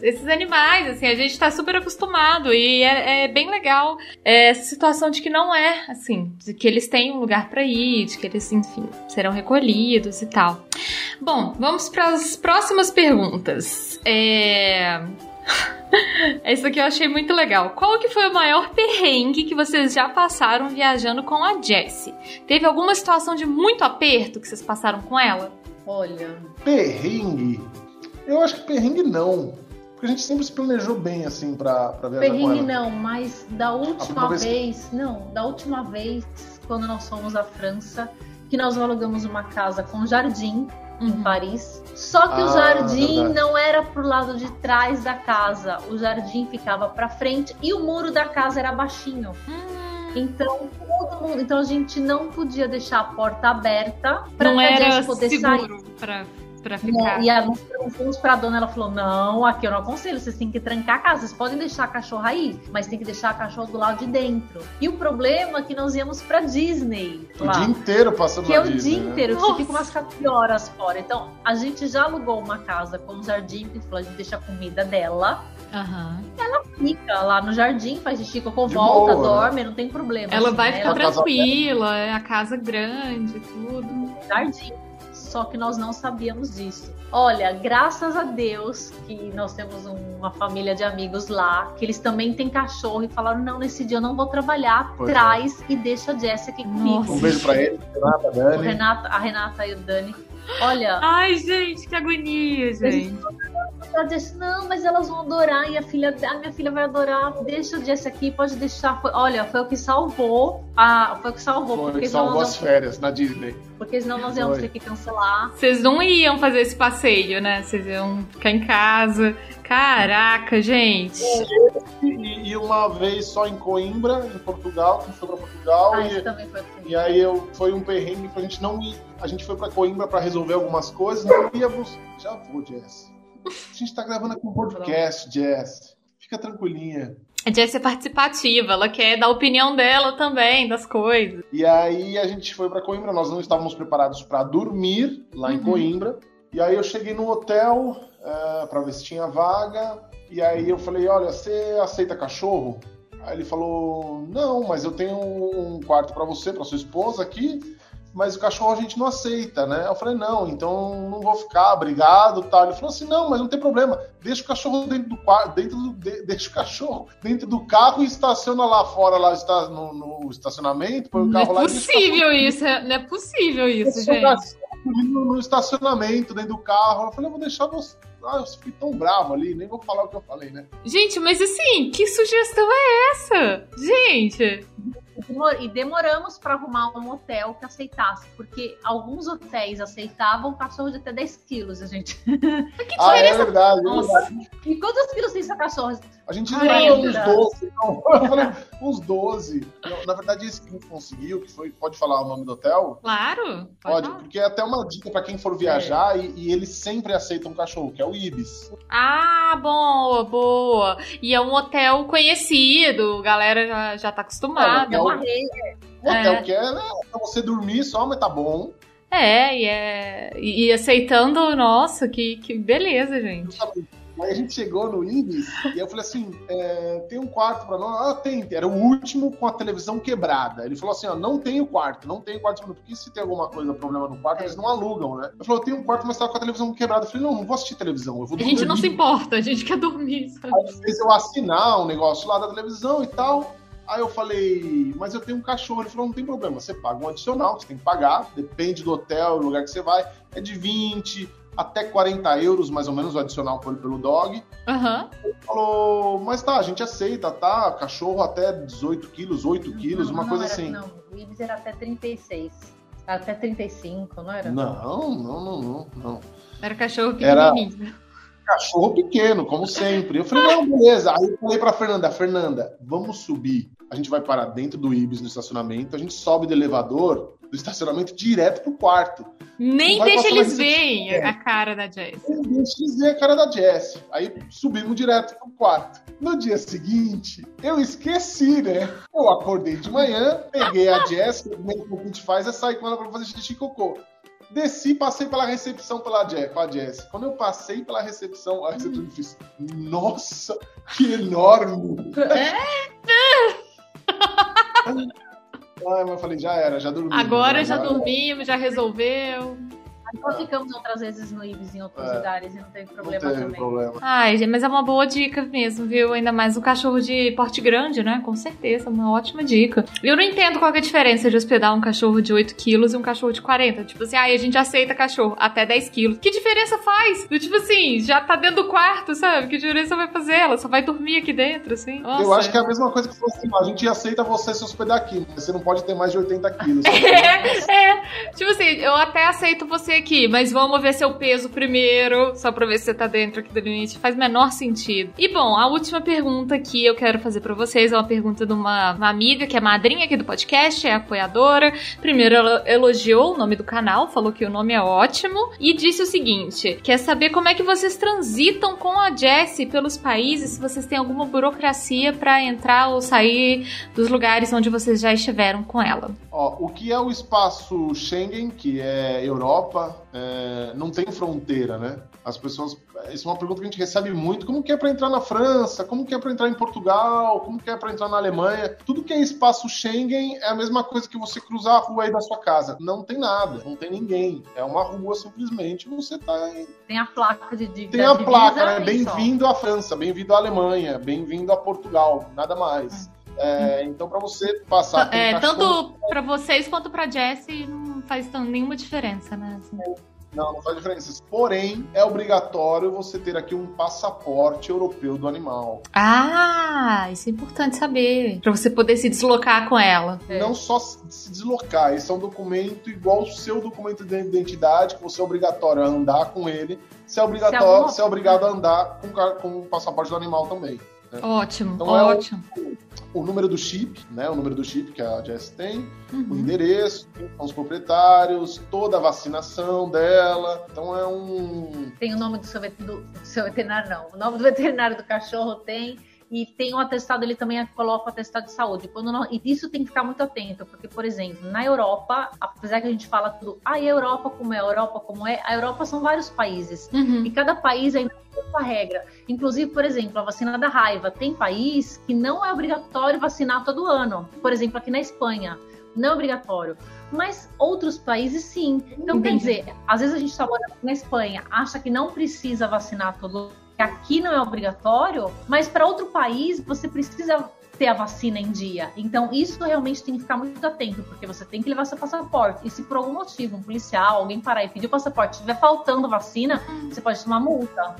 esses animais, assim, a gente tá super acostumado e é, é bem legal é, essa situação de que não é assim, de que eles têm um lugar pra ir, de que eles, enfim, serão recolhidos e tal. Bom, vamos para as próximas perguntas. É... Essa aqui eu achei muito legal. Qual que foi o maior perrengue que vocês já passaram viajando com a Jessie? Teve alguma situação de muito aperto que vocês passaram com ela? Olha, Perrengue? Eu acho que perrengue não. Porque a gente sempre se planejou bem, assim, pra, pra viajar com perrengue ela. não, mas da última vez- vez, não, da última vez, quando nós fomos à França, que nós alugamos uma casa com jardim em Paris. Só que o Ah, jardim verdade. não era pro lado de trás da casa, o jardim ficava pra frente e o muro da casa era baixinho. Hum, Então, todo mundo, então a gente não podia deixar a porta aberta para não a era gente poder sair. seguro pra, pra Não, ficar. e a, nós fomos pra dona, ela falou: não, aqui eu não aconselho, vocês têm que trancar a casa. Vocês podem deixar a cachorra aí, mas tem que deixar a cachorra do lado de dentro. E o problema é que nós íamos pra Disney. O lá. dia inteiro passando Que é o Disney, dia né? inteiro, você fica umas 14 horas fora. Então, a gente já alugou uma casa com um jardim, que a gente falou, a gente deixa a comida dela, Aham. fica lá no jardim, faz xixi, cocô, De volta, boa, dorme, não tem problema. Ela assim, vai né? ficar Ela- tranquila, é a casa grande, tudo. jardim. Só que nós não sabíamos disso. Olha, graças a Deus que nós temos um- uma família de amigos lá, que eles também têm cachorro e falaram: não, nesse dia eu não vou trabalhar, Pois é. traz e deixa a Jessie aqui comigo. Um beijo pra ele, Renata, O Dani. Renata, a Renata e o Dani. Olha, Ai, gente, que agonia, gente. Ela disse, não, mas elas vão adorar e a filha, a minha filha vai adorar. Deixa o Jesse aqui, pode deixar. Foi, olha, foi o que salvou. A, foi o que salvou. Foi, porque salvou as férias na Disney. porque senão nós íamos Foi. ter que cancelar. Vocês não iam fazer esse passeio, né? Vocês iam ficar em casa. Caraca, gente. E, e uma vez só em Coimbra, em Portugal, que a gente foi pra Portugal. Ah, e, também foi assim. E aí eu, foi um perrengue pra gente não ir. A gente foi pra Coimbra pra resolver algumas coisas, não íamos. Já vou, Jess. A gente tá gravando aqui um podcast, Jess. Fica tranquilinha. A Jess é participativa, ela quer dar a opinião dela também das coisas. E aí a gente foi pra Coimbra, nós não estávamos preparados pra dormir lá em Uhum. Coimbra. E aí eu cheguei no hotel uh, para ver se tinha vaga. E aí eu falei, olha, você aceita cachorro? Aí ele falou, não, mas eu tenho um quarto para você, para sua esposa aqui, mas o cachorro a gente não aceita, né? Eu falei, não, então não vou ficar, obrigado, tal. Ele falou assim, não, mas não tem problema, deixa o cachorro dentro do quarto, dentro do, de- deixa o cachorro dentro do carro e estaciona lá fora, lá está no, no estacionamento, põe o Não carro é lá o possível isso, é- não é possível isso, gente. no, no estacionamento, dentro do carro. Eu falei, eu vou deixar você. Ah, eu fiquei tão bravo ali, nem vou falar o que eu falei, né? Gente, mas assim, que sugestão é essa? Gente, E demoramos para arrumar um hotel que aceitasse, porque alguns hotéis aceitavam cachorro de até 10 quilos, a gente. Ah, é verdade. é verdade. E quantos quilos tem essa cachorro? A gente não uns 12. Não. Eu falei, uns 12. Não, na verdade, esse que a gente conseguiu, que foi. Pode falar o nome do hotel? claro. Pode, falar. porque é até uma dica pra quem for viajar e, e eles sempre aceitam cachorro, que é o Ibis. Ah, boa, boa. E é um hotel conhecido, a galera já, já tá acostumada. É É uma. O hotel É. que é, né, pra você dormir só, mas tá bom. É, e, é, e, aceitando, nossa, que, que beleza, gente. Aí a gente chegou no Ibis e eu falei assim: é, tem um quarto pra nós? Ah, tem. Era o último com a televisão quebrada. Ele falou assim: ó, não tem o quarto, não tem o quarto, porque se tem alguma coisa, problema no quarto, É. eles não alugam, né? Eu falei: tenho um quarto, mas tá com a televisão quebrada. Eu falei: não, não vou assistir televisão, eu vou A gente não se dormir. importa, a gente quer dormir, sabe? Aí fez eu assinar um negócio lá da televisão e tal. Aí eu falei, mas eu tenho um cachorro. Ele falou, não tem problema, você paga um adicional, você tem que pagar, depende do hotel, do lugar que você vai. É de 20 até 40 euros, mais ou menos, o adicional pelo, pelo dog. Aham. Falou, mas tá, a gente aceita, tá? Cachorro até 18 quilos, 8 quilos, uma não coisa era- assim. Não, o Ibis era até 36. Até 35, não era? Não, não, não, não, não. Era cachorro Era- pequenininho. Cachorro pequeno, como sempre. Eu falei, não, beleza. Aí eu falei pra Fernanda, Fernanda, vamos subir. A gente vai parar dentro do Ibis no estacionamento, a gente sobe do elevador do estacionamento direto pro quarto. Nem deixa eles verem É. a cara da Jess. Eu deixa eles ver a cara da Jess. Aí subimos direto pro quarto. No dia seguinte, eu esqueci, né? Eu acordei de manhã, peguei a Jess, o primeiro que a gente faz é sair com ela pra fazer xixi e cocô. Desci, passei pela recepção pela Jess, com a Jess. Quando eu passei pela recepção, a recepção me fez, nossa, que enorme! Mas eu falei, já era, já dormi. Agora né? já dormimos, já resolveu. Nós ficamos outras vezes no Ibis em outros É. lugares e não teve Não problema teve também. problema. Ai, mas é uma boa dica mesmo, viu? Ainda mais o cachorro de porte grande, né? Com certeza, uma ótima dica. Eu não entendo qual que é a diferença de hospedar um cachorro de 8 quilos e um cachorro de 40. Tipo assim, ai, a gente aceita cachorro até 10 quilos. Que diferença faz? Do tipo assim, já tá dentro do quarto, sabe? Que diferença vai fazer? Ela só vai dormir aqui dentro, assim. Nossa. Eu acho que é a mesma coisa que você assim, a gente aceita você se hospedar aqui, mas você não pode ter mais de 80 quilos. É, é. Tipo assim, eu até aceito você aqui, mas vamos ver seu peso primeiro, só pra ver se você tá dentro aqui do limite. Faz menor sentido. E bom, a última pergunta que eu quero fazer pra vocês é uma pergunta de uma, uma amiga que é madrinha aqui do podcast, é apoiadora. Primeiro, ela elogiou o nome do canal, falou que o nome é ótimo e disse o seguinte: quer saber como é que vocês transitam com a Jessie pelos países, se vocês têm alguma burocracia pra entrar ou sair dos lugares onde vocês já estiveram com ela. Ó, o que é o espaço Schengen, que é Europa, é, não tem fronteira, né? As pessoas. Isso é uma pergunta que a gente recebe muito. Como que é para entrar na França? Como que é para entrar em Portugal? Como que é para entrar na Alemanha? Tudo que é espaço Schengen é a mesma coisa que você cruzar a rua aí da sua casa. Não tem nada, não tem ninguém. É uma rua simplesmente. Você tá. em- Tem a placa de dívida. Tem a placa, né? só. Bem-vindo à França, bem-vindo à Alemanha, bem-vindo a Portugal, nada mais. É, então, para você passar. É, cachorro- tanto pra vocês quanto pra Jessie não faz tão, nenhuma diferença, né? Assim. Não, não faz diferença. Porém, é obrigatório você ter aqui um passaporte europeu do animal. Ah, isso é importante saber. Pra você poder se deslocar com ela. É. Não só se deslocar, isso é um documento igual o seu documento de identidade, que você é obrigatório a andar com ele. Você é, obrigatório, você é obrigado a andar com, com o passaporte do animal também. Né? Ótimo, então, ótimo. É o, o, número do chip, né? O número do chip que a Jess tem, uhum. o endereço, os proprietários, toda a vacinação dela. Então é um. Tem o nome do seu, do, do seu veterinário, não. O nome do veterinário do cachorro tem e tem um atestado, ele também coloca o atestado de saúde. Quando não, e isso tem que ficar muito atento, porque, por exemplo, na Europa, apesar que a gente fala tudo, ah, a Europa como é, a Europa como é, a Europa são vários países. Uhum. E cada país ainda tem sua regra. Inclusive, por exemplo, a vacina da raiva. Tem país que não é obrigatório vacinar todo ano. Por exemplo, aqui na Espanha não é obrigatório. Mas outros países sim. Então, Entendi. quer dizer, às vezes a gente está morando na Espanha, acha que não precisa vacinar todo aqui não é obrigatório, mas para outro país você precisa ter a vacina em dia. Então, isso realmente tem que ficar muito atento, porque você tem que levar seu passaporte. E se por algum motivo um policial, alguém parar e pedir o passaporte, estiver faltando vacina, você pode tomar multa.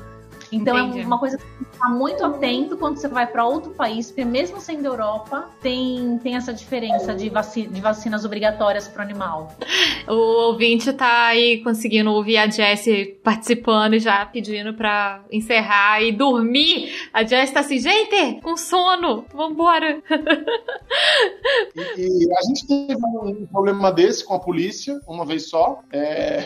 Então Entendi. é uma coisa que você tem que ficar muito atento quando você vai para outro país, porque mesmo sendo Europa, tem, tem essa diferença de, vacina, de vacinas obrigatórias para o animal. O ouvinte tá aí conseguindo ouvir a Jessie participando e já pedindo para encerrar e dormir. A Jessie tá assim, gente, com sono, vambora. E, e a gente teve um problema desse com a polícia, uma vez só. É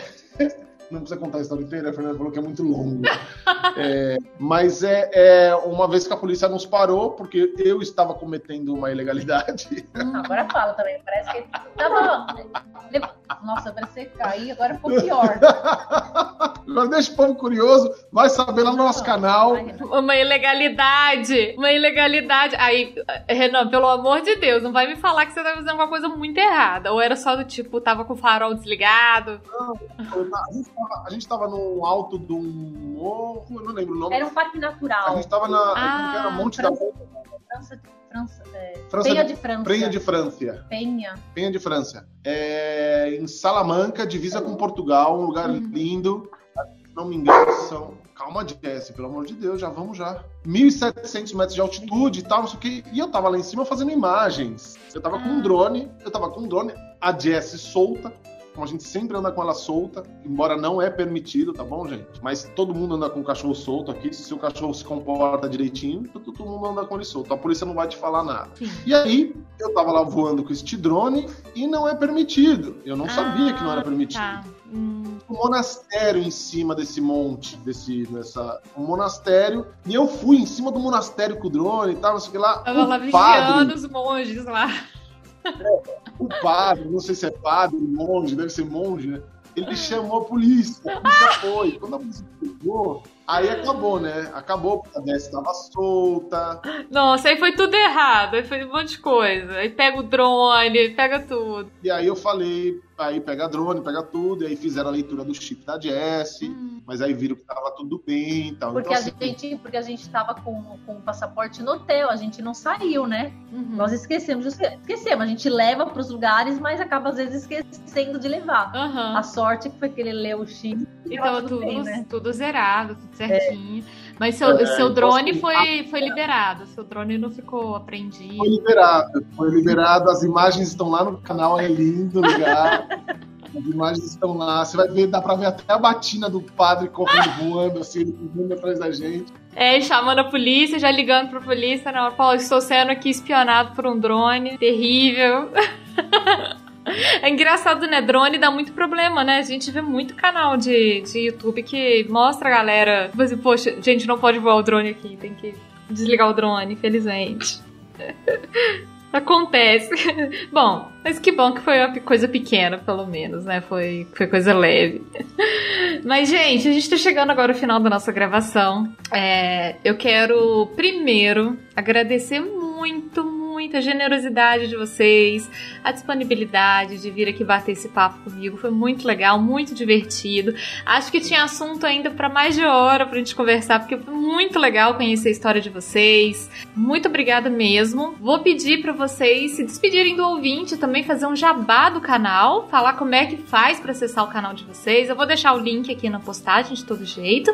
não precisa contar a história inteira, a Fernanda falou que é muito longo. é, mas é, é, uma vez que a polícia nos parou, porque eu estava cometendo uma ilegalidade. Hum, agora fala também, parece que tava. Nossa, parece que cair, agora ficou pior. Agora deixa o povo curioso, vai saber lá no nosso canal. Uma ilegalidade, uma ilegalidade. Aí, Renan, pelo amor de Deus, não vai me falar que você tá fazendo alguma coisa muito errada. Ou era só do tipo, tava com o farol desligado? Não, tava, a gente tava no alto de um morro, eu não lembro o nome. Era um parque natural. A gente tava na. Ah, era Monte França, da França, França, é, França, Penha de França. Penha de França. Penha. Penha de França. É, em Salamanca, divisa com Portugal, um lugar uhum. lindo. Se não me engano, são. Calma, Jesse, pelo amor de Deus, já vamos já. 1.700 metros de altitude e tal, não sei o que. E eu tava lá em cima fazendo imagens. Eu tava com um ah. drone, eu tava com um drone, a Jesse solta, como a gente sempre anda com ela solta, embora não é permitido, tá bom, gente? Mas todo mundo anda com o cachorro solto aqui. Se o cachorro se comporta direitinho, todo mundo anda com ele solto. A polícia não vai te falar nada. Sim. E aí, eu tava lá voando com este drone e não é permitido. Eu não ah, sabia que não era permitido. Tá. Hum. Um monastério em cima desse monte, desse, nessa, um monastério, e eu fui em cima do monastério com o drone e tal, não sei o que lá. Tava lá vigiando os monges lá. O padre, não sei se é padre, monge, deve ser monge, né? Ele chamou a polícia, a polícia foi. Quando a polícia chegou, aí acabou, né? Acabou, porque a Dess estava solta. Nossa, aí foi tudo errado, aí foi um monte de coisa. Aí pega o drone, pega tudo. E aí eu falei Aí pega drone, pega tudo, e aí fizeram a leitura do chip da Jess, hum. mas aí viram que tava tudo bem e tal. Porque, então, a, assim, gente, porque a gente tava com, com o passaporte no hotel, a gente não saiu, né? Uhum. Nós esquecemos, esquecemos, a gente leva para os lugares, mas acaba às vezes esquecendo de levar. Uhum. A sorte que foi que ele leu o chip. Então tudo, bem, né? tudo zerado, tudo certinho. É. Mas seu, é, seu drone foi, foi liberado, seu drone não ficou apreendido. Foi liberado, foi liberado, as imagens estão lá no canal, é lindo lugar. As imagens estão lá, você vai ver, dá pra ver até a batina do padre correndo, voando, assim, ele voando atrás da gente. É, chamando a polícia, já ligando pra polícia, não, Paulo, estou sendo aqui espionado por um drone, terrível. É engraçado, né? Drone dá muito problema, né? A gente vê muito canal de, de YouTube que mostra a galera. Tipo assim, poxa, gente, não pode voar o drone aqui, tem que desligar o drone, infelizmente. Acontece. bom, mas que bom que foi uma coisa pequena, pelo menos, né? Foi, foi coisa leve. mas, gente, a gente tá chegando agora ao final da nossa gravação. É, eu quero primeiro agradecer muito, muito a generosidade de vocês, a disponibilidade de vir aqui bater esse papo comigo. Foi muito legal, muito divertido. Acho que tinha assunto ainda para mais de hora pra gente conversar, porque foi muito legal conhecer a história de vocês. Muito obrigada mesmo. Vou pedir para vocês se despedirem do ouvinte, também fazer um jabá do canal, falar como é que faz para acessar o canal de vocês. Eu vou deixar o link aqui na postagem de todo jeito.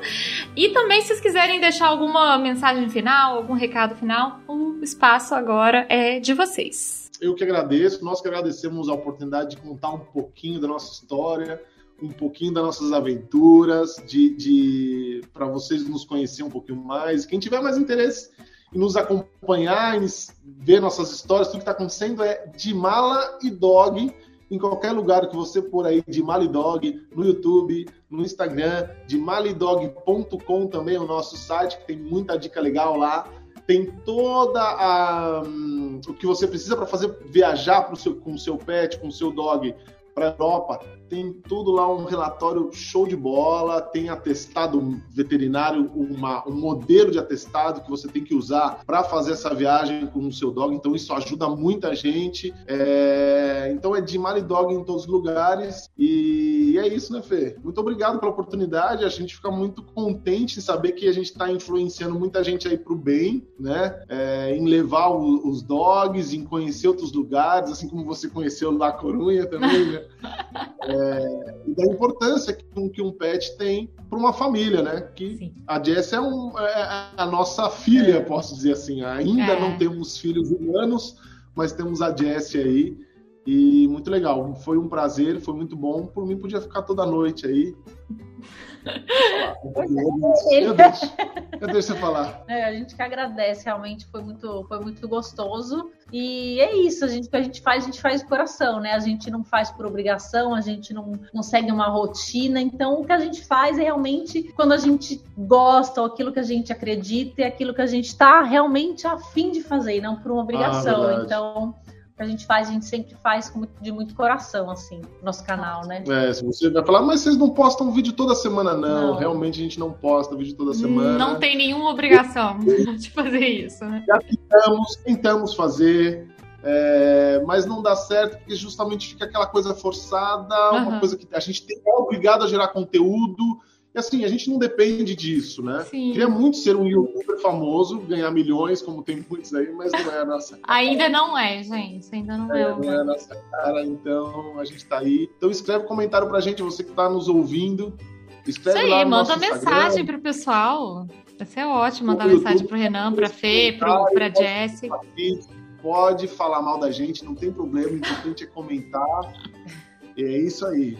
E também, se vocês quiserem deixar alguma mensagem final, algum recado final, o espaço agora é de vocês. Eu que agradeço, nós que agradecemos a oportunidade de contar um pouquinho da nossa história, um pouquinho das nossas aventuras, de, de para vocês nos conhecerem um pouquinho mais. Quem tiver mais interesse em nos acompanhar, em ver nossas histórias, tudo que está acontecendo é de mala e dog em qualquer lugar que você for aí de Malidog, no YouTube, no Instagram, de malidog.com também é o nosso site, que tem muita dica legal lá. Tem toda a um, o que você precisa para fazer viajar pro seu, com o seu pet, com o seu dog para Europa, tem tudo lá um relatório show de bola, tem atestado veterinário, uma, um modelo de atestado que você tem que usar para fazer essa viagem com o seu dog, então isso ajuda muita gente. É, então é de Mali Dog em todos os lugares e é isso, né, Fê? Muito obrigado pela oportunidade, a gente fica muito contente em saber que a gente está influenciando muita gente aí para o bem, né? É, em levar o, os dogs, em conhecer outros lugares, assim como você conheceu La Corunha também, né? É, e da importância que um, que um pet tem para uma família, né? Que Sim. a Jess é, um, é, a nossa filha, é. posso dizer assim. Ainda é. não temos filhos humanos, mas temos a Jess aí. E muito legal. Foi um prazer, foi muito bom. Por mim, podia ficar toda noite aí. Eu deixo, eu deixo você falar. É, a gente que agradece, realmente foi muito, foi muito gostoso. E é isso, a gente, o que a gente faz, a gente faz de coração, né? A gente não faz por obrigação, a gente não, não segue uma rotina. Então, o que a gente faz é realmente quando a gente gosta, ou aquilo que a gente acredita, é aquilo que a gente está realmente afim de fazer, não por uma obrigação. Ah, então que a gente faz, a gente sempre faz com, de muito coração, assim, nosso canal, né? É, se você vai falar, mas vocês não postam vídeo toda semana, não. não. Realmente a gente não posta vídeo toda semana. Não tem nenhuma obrigação de fazer isso, né? Já tentamos, tentamos fazer, é, mas não dá certo porque justamente fica aquela coisa forçada, uhum. uma coisa que a gente tem, é obrigado a gerar conteúdo e assim, a gente não depende disso, né? Sim. Queria muito ser um youtuber famoso, ganhar milhões, como tem muitos aí, mas não é a nossa cara. ainda não é, gente. Ainda não é. é não é a nossa cara, então a gente tá aí. Então escreve um comentário pra gente, você que tá nos ouvindo. Escreve Isso aí, no manda mensagem pro pessoal. Vai ser ótimo mandar mensagem pro Renan, pra Fê, pro, pra Jessie. Pode falar mal da gente, não tem problema, o importante é comentar. E é isso aí.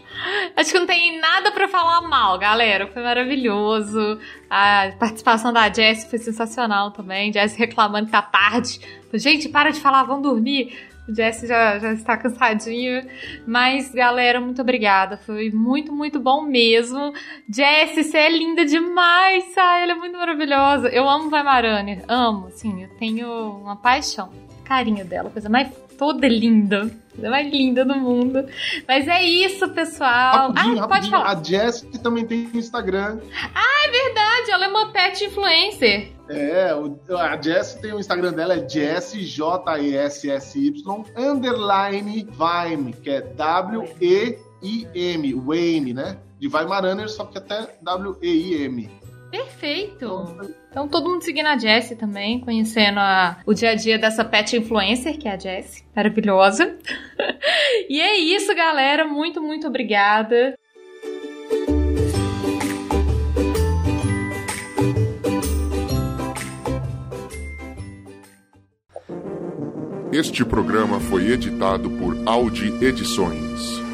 Acho que não tem nada para falar mal, galera. Foi maravilhoso. A participação da Jess foi sensacional também. Jess reclamando que tá tarde. Gente, para de falar, vão dormir. Jess já, já está cansadinho. Mas, galera, muito obrigada. Foi muito, muito bom mesmo. Jess, você é linda demais, sabe? Ela é muito maravilhosa. Eu amo Vaimarane. Amo, assim, eu tenho uma paixão. Carinho dela, coisa mais toda linda. A mais linda do mundo. Mas é isso, pessoal. Rapidinho, ah, pode falar. A Jess também tem Instagram. Ah, é verdade. Ela é uma pet influencer. É, a Jess tem o Instagram dela, é Jess, J-E-S-S-Y, underline Vime, que é W-E-I-M, Wayne, né? De Weimaraner, só que até W-E-I-M. Perfeito. Então, todo mundo seguindo a Jessie também, conhecendo a, o dia a dia dessa pet influencer, que é a Jessie. Maravilhosa. e é isso, galera. Muito, muito obrigada. Este programa foi editado por Audi Edições.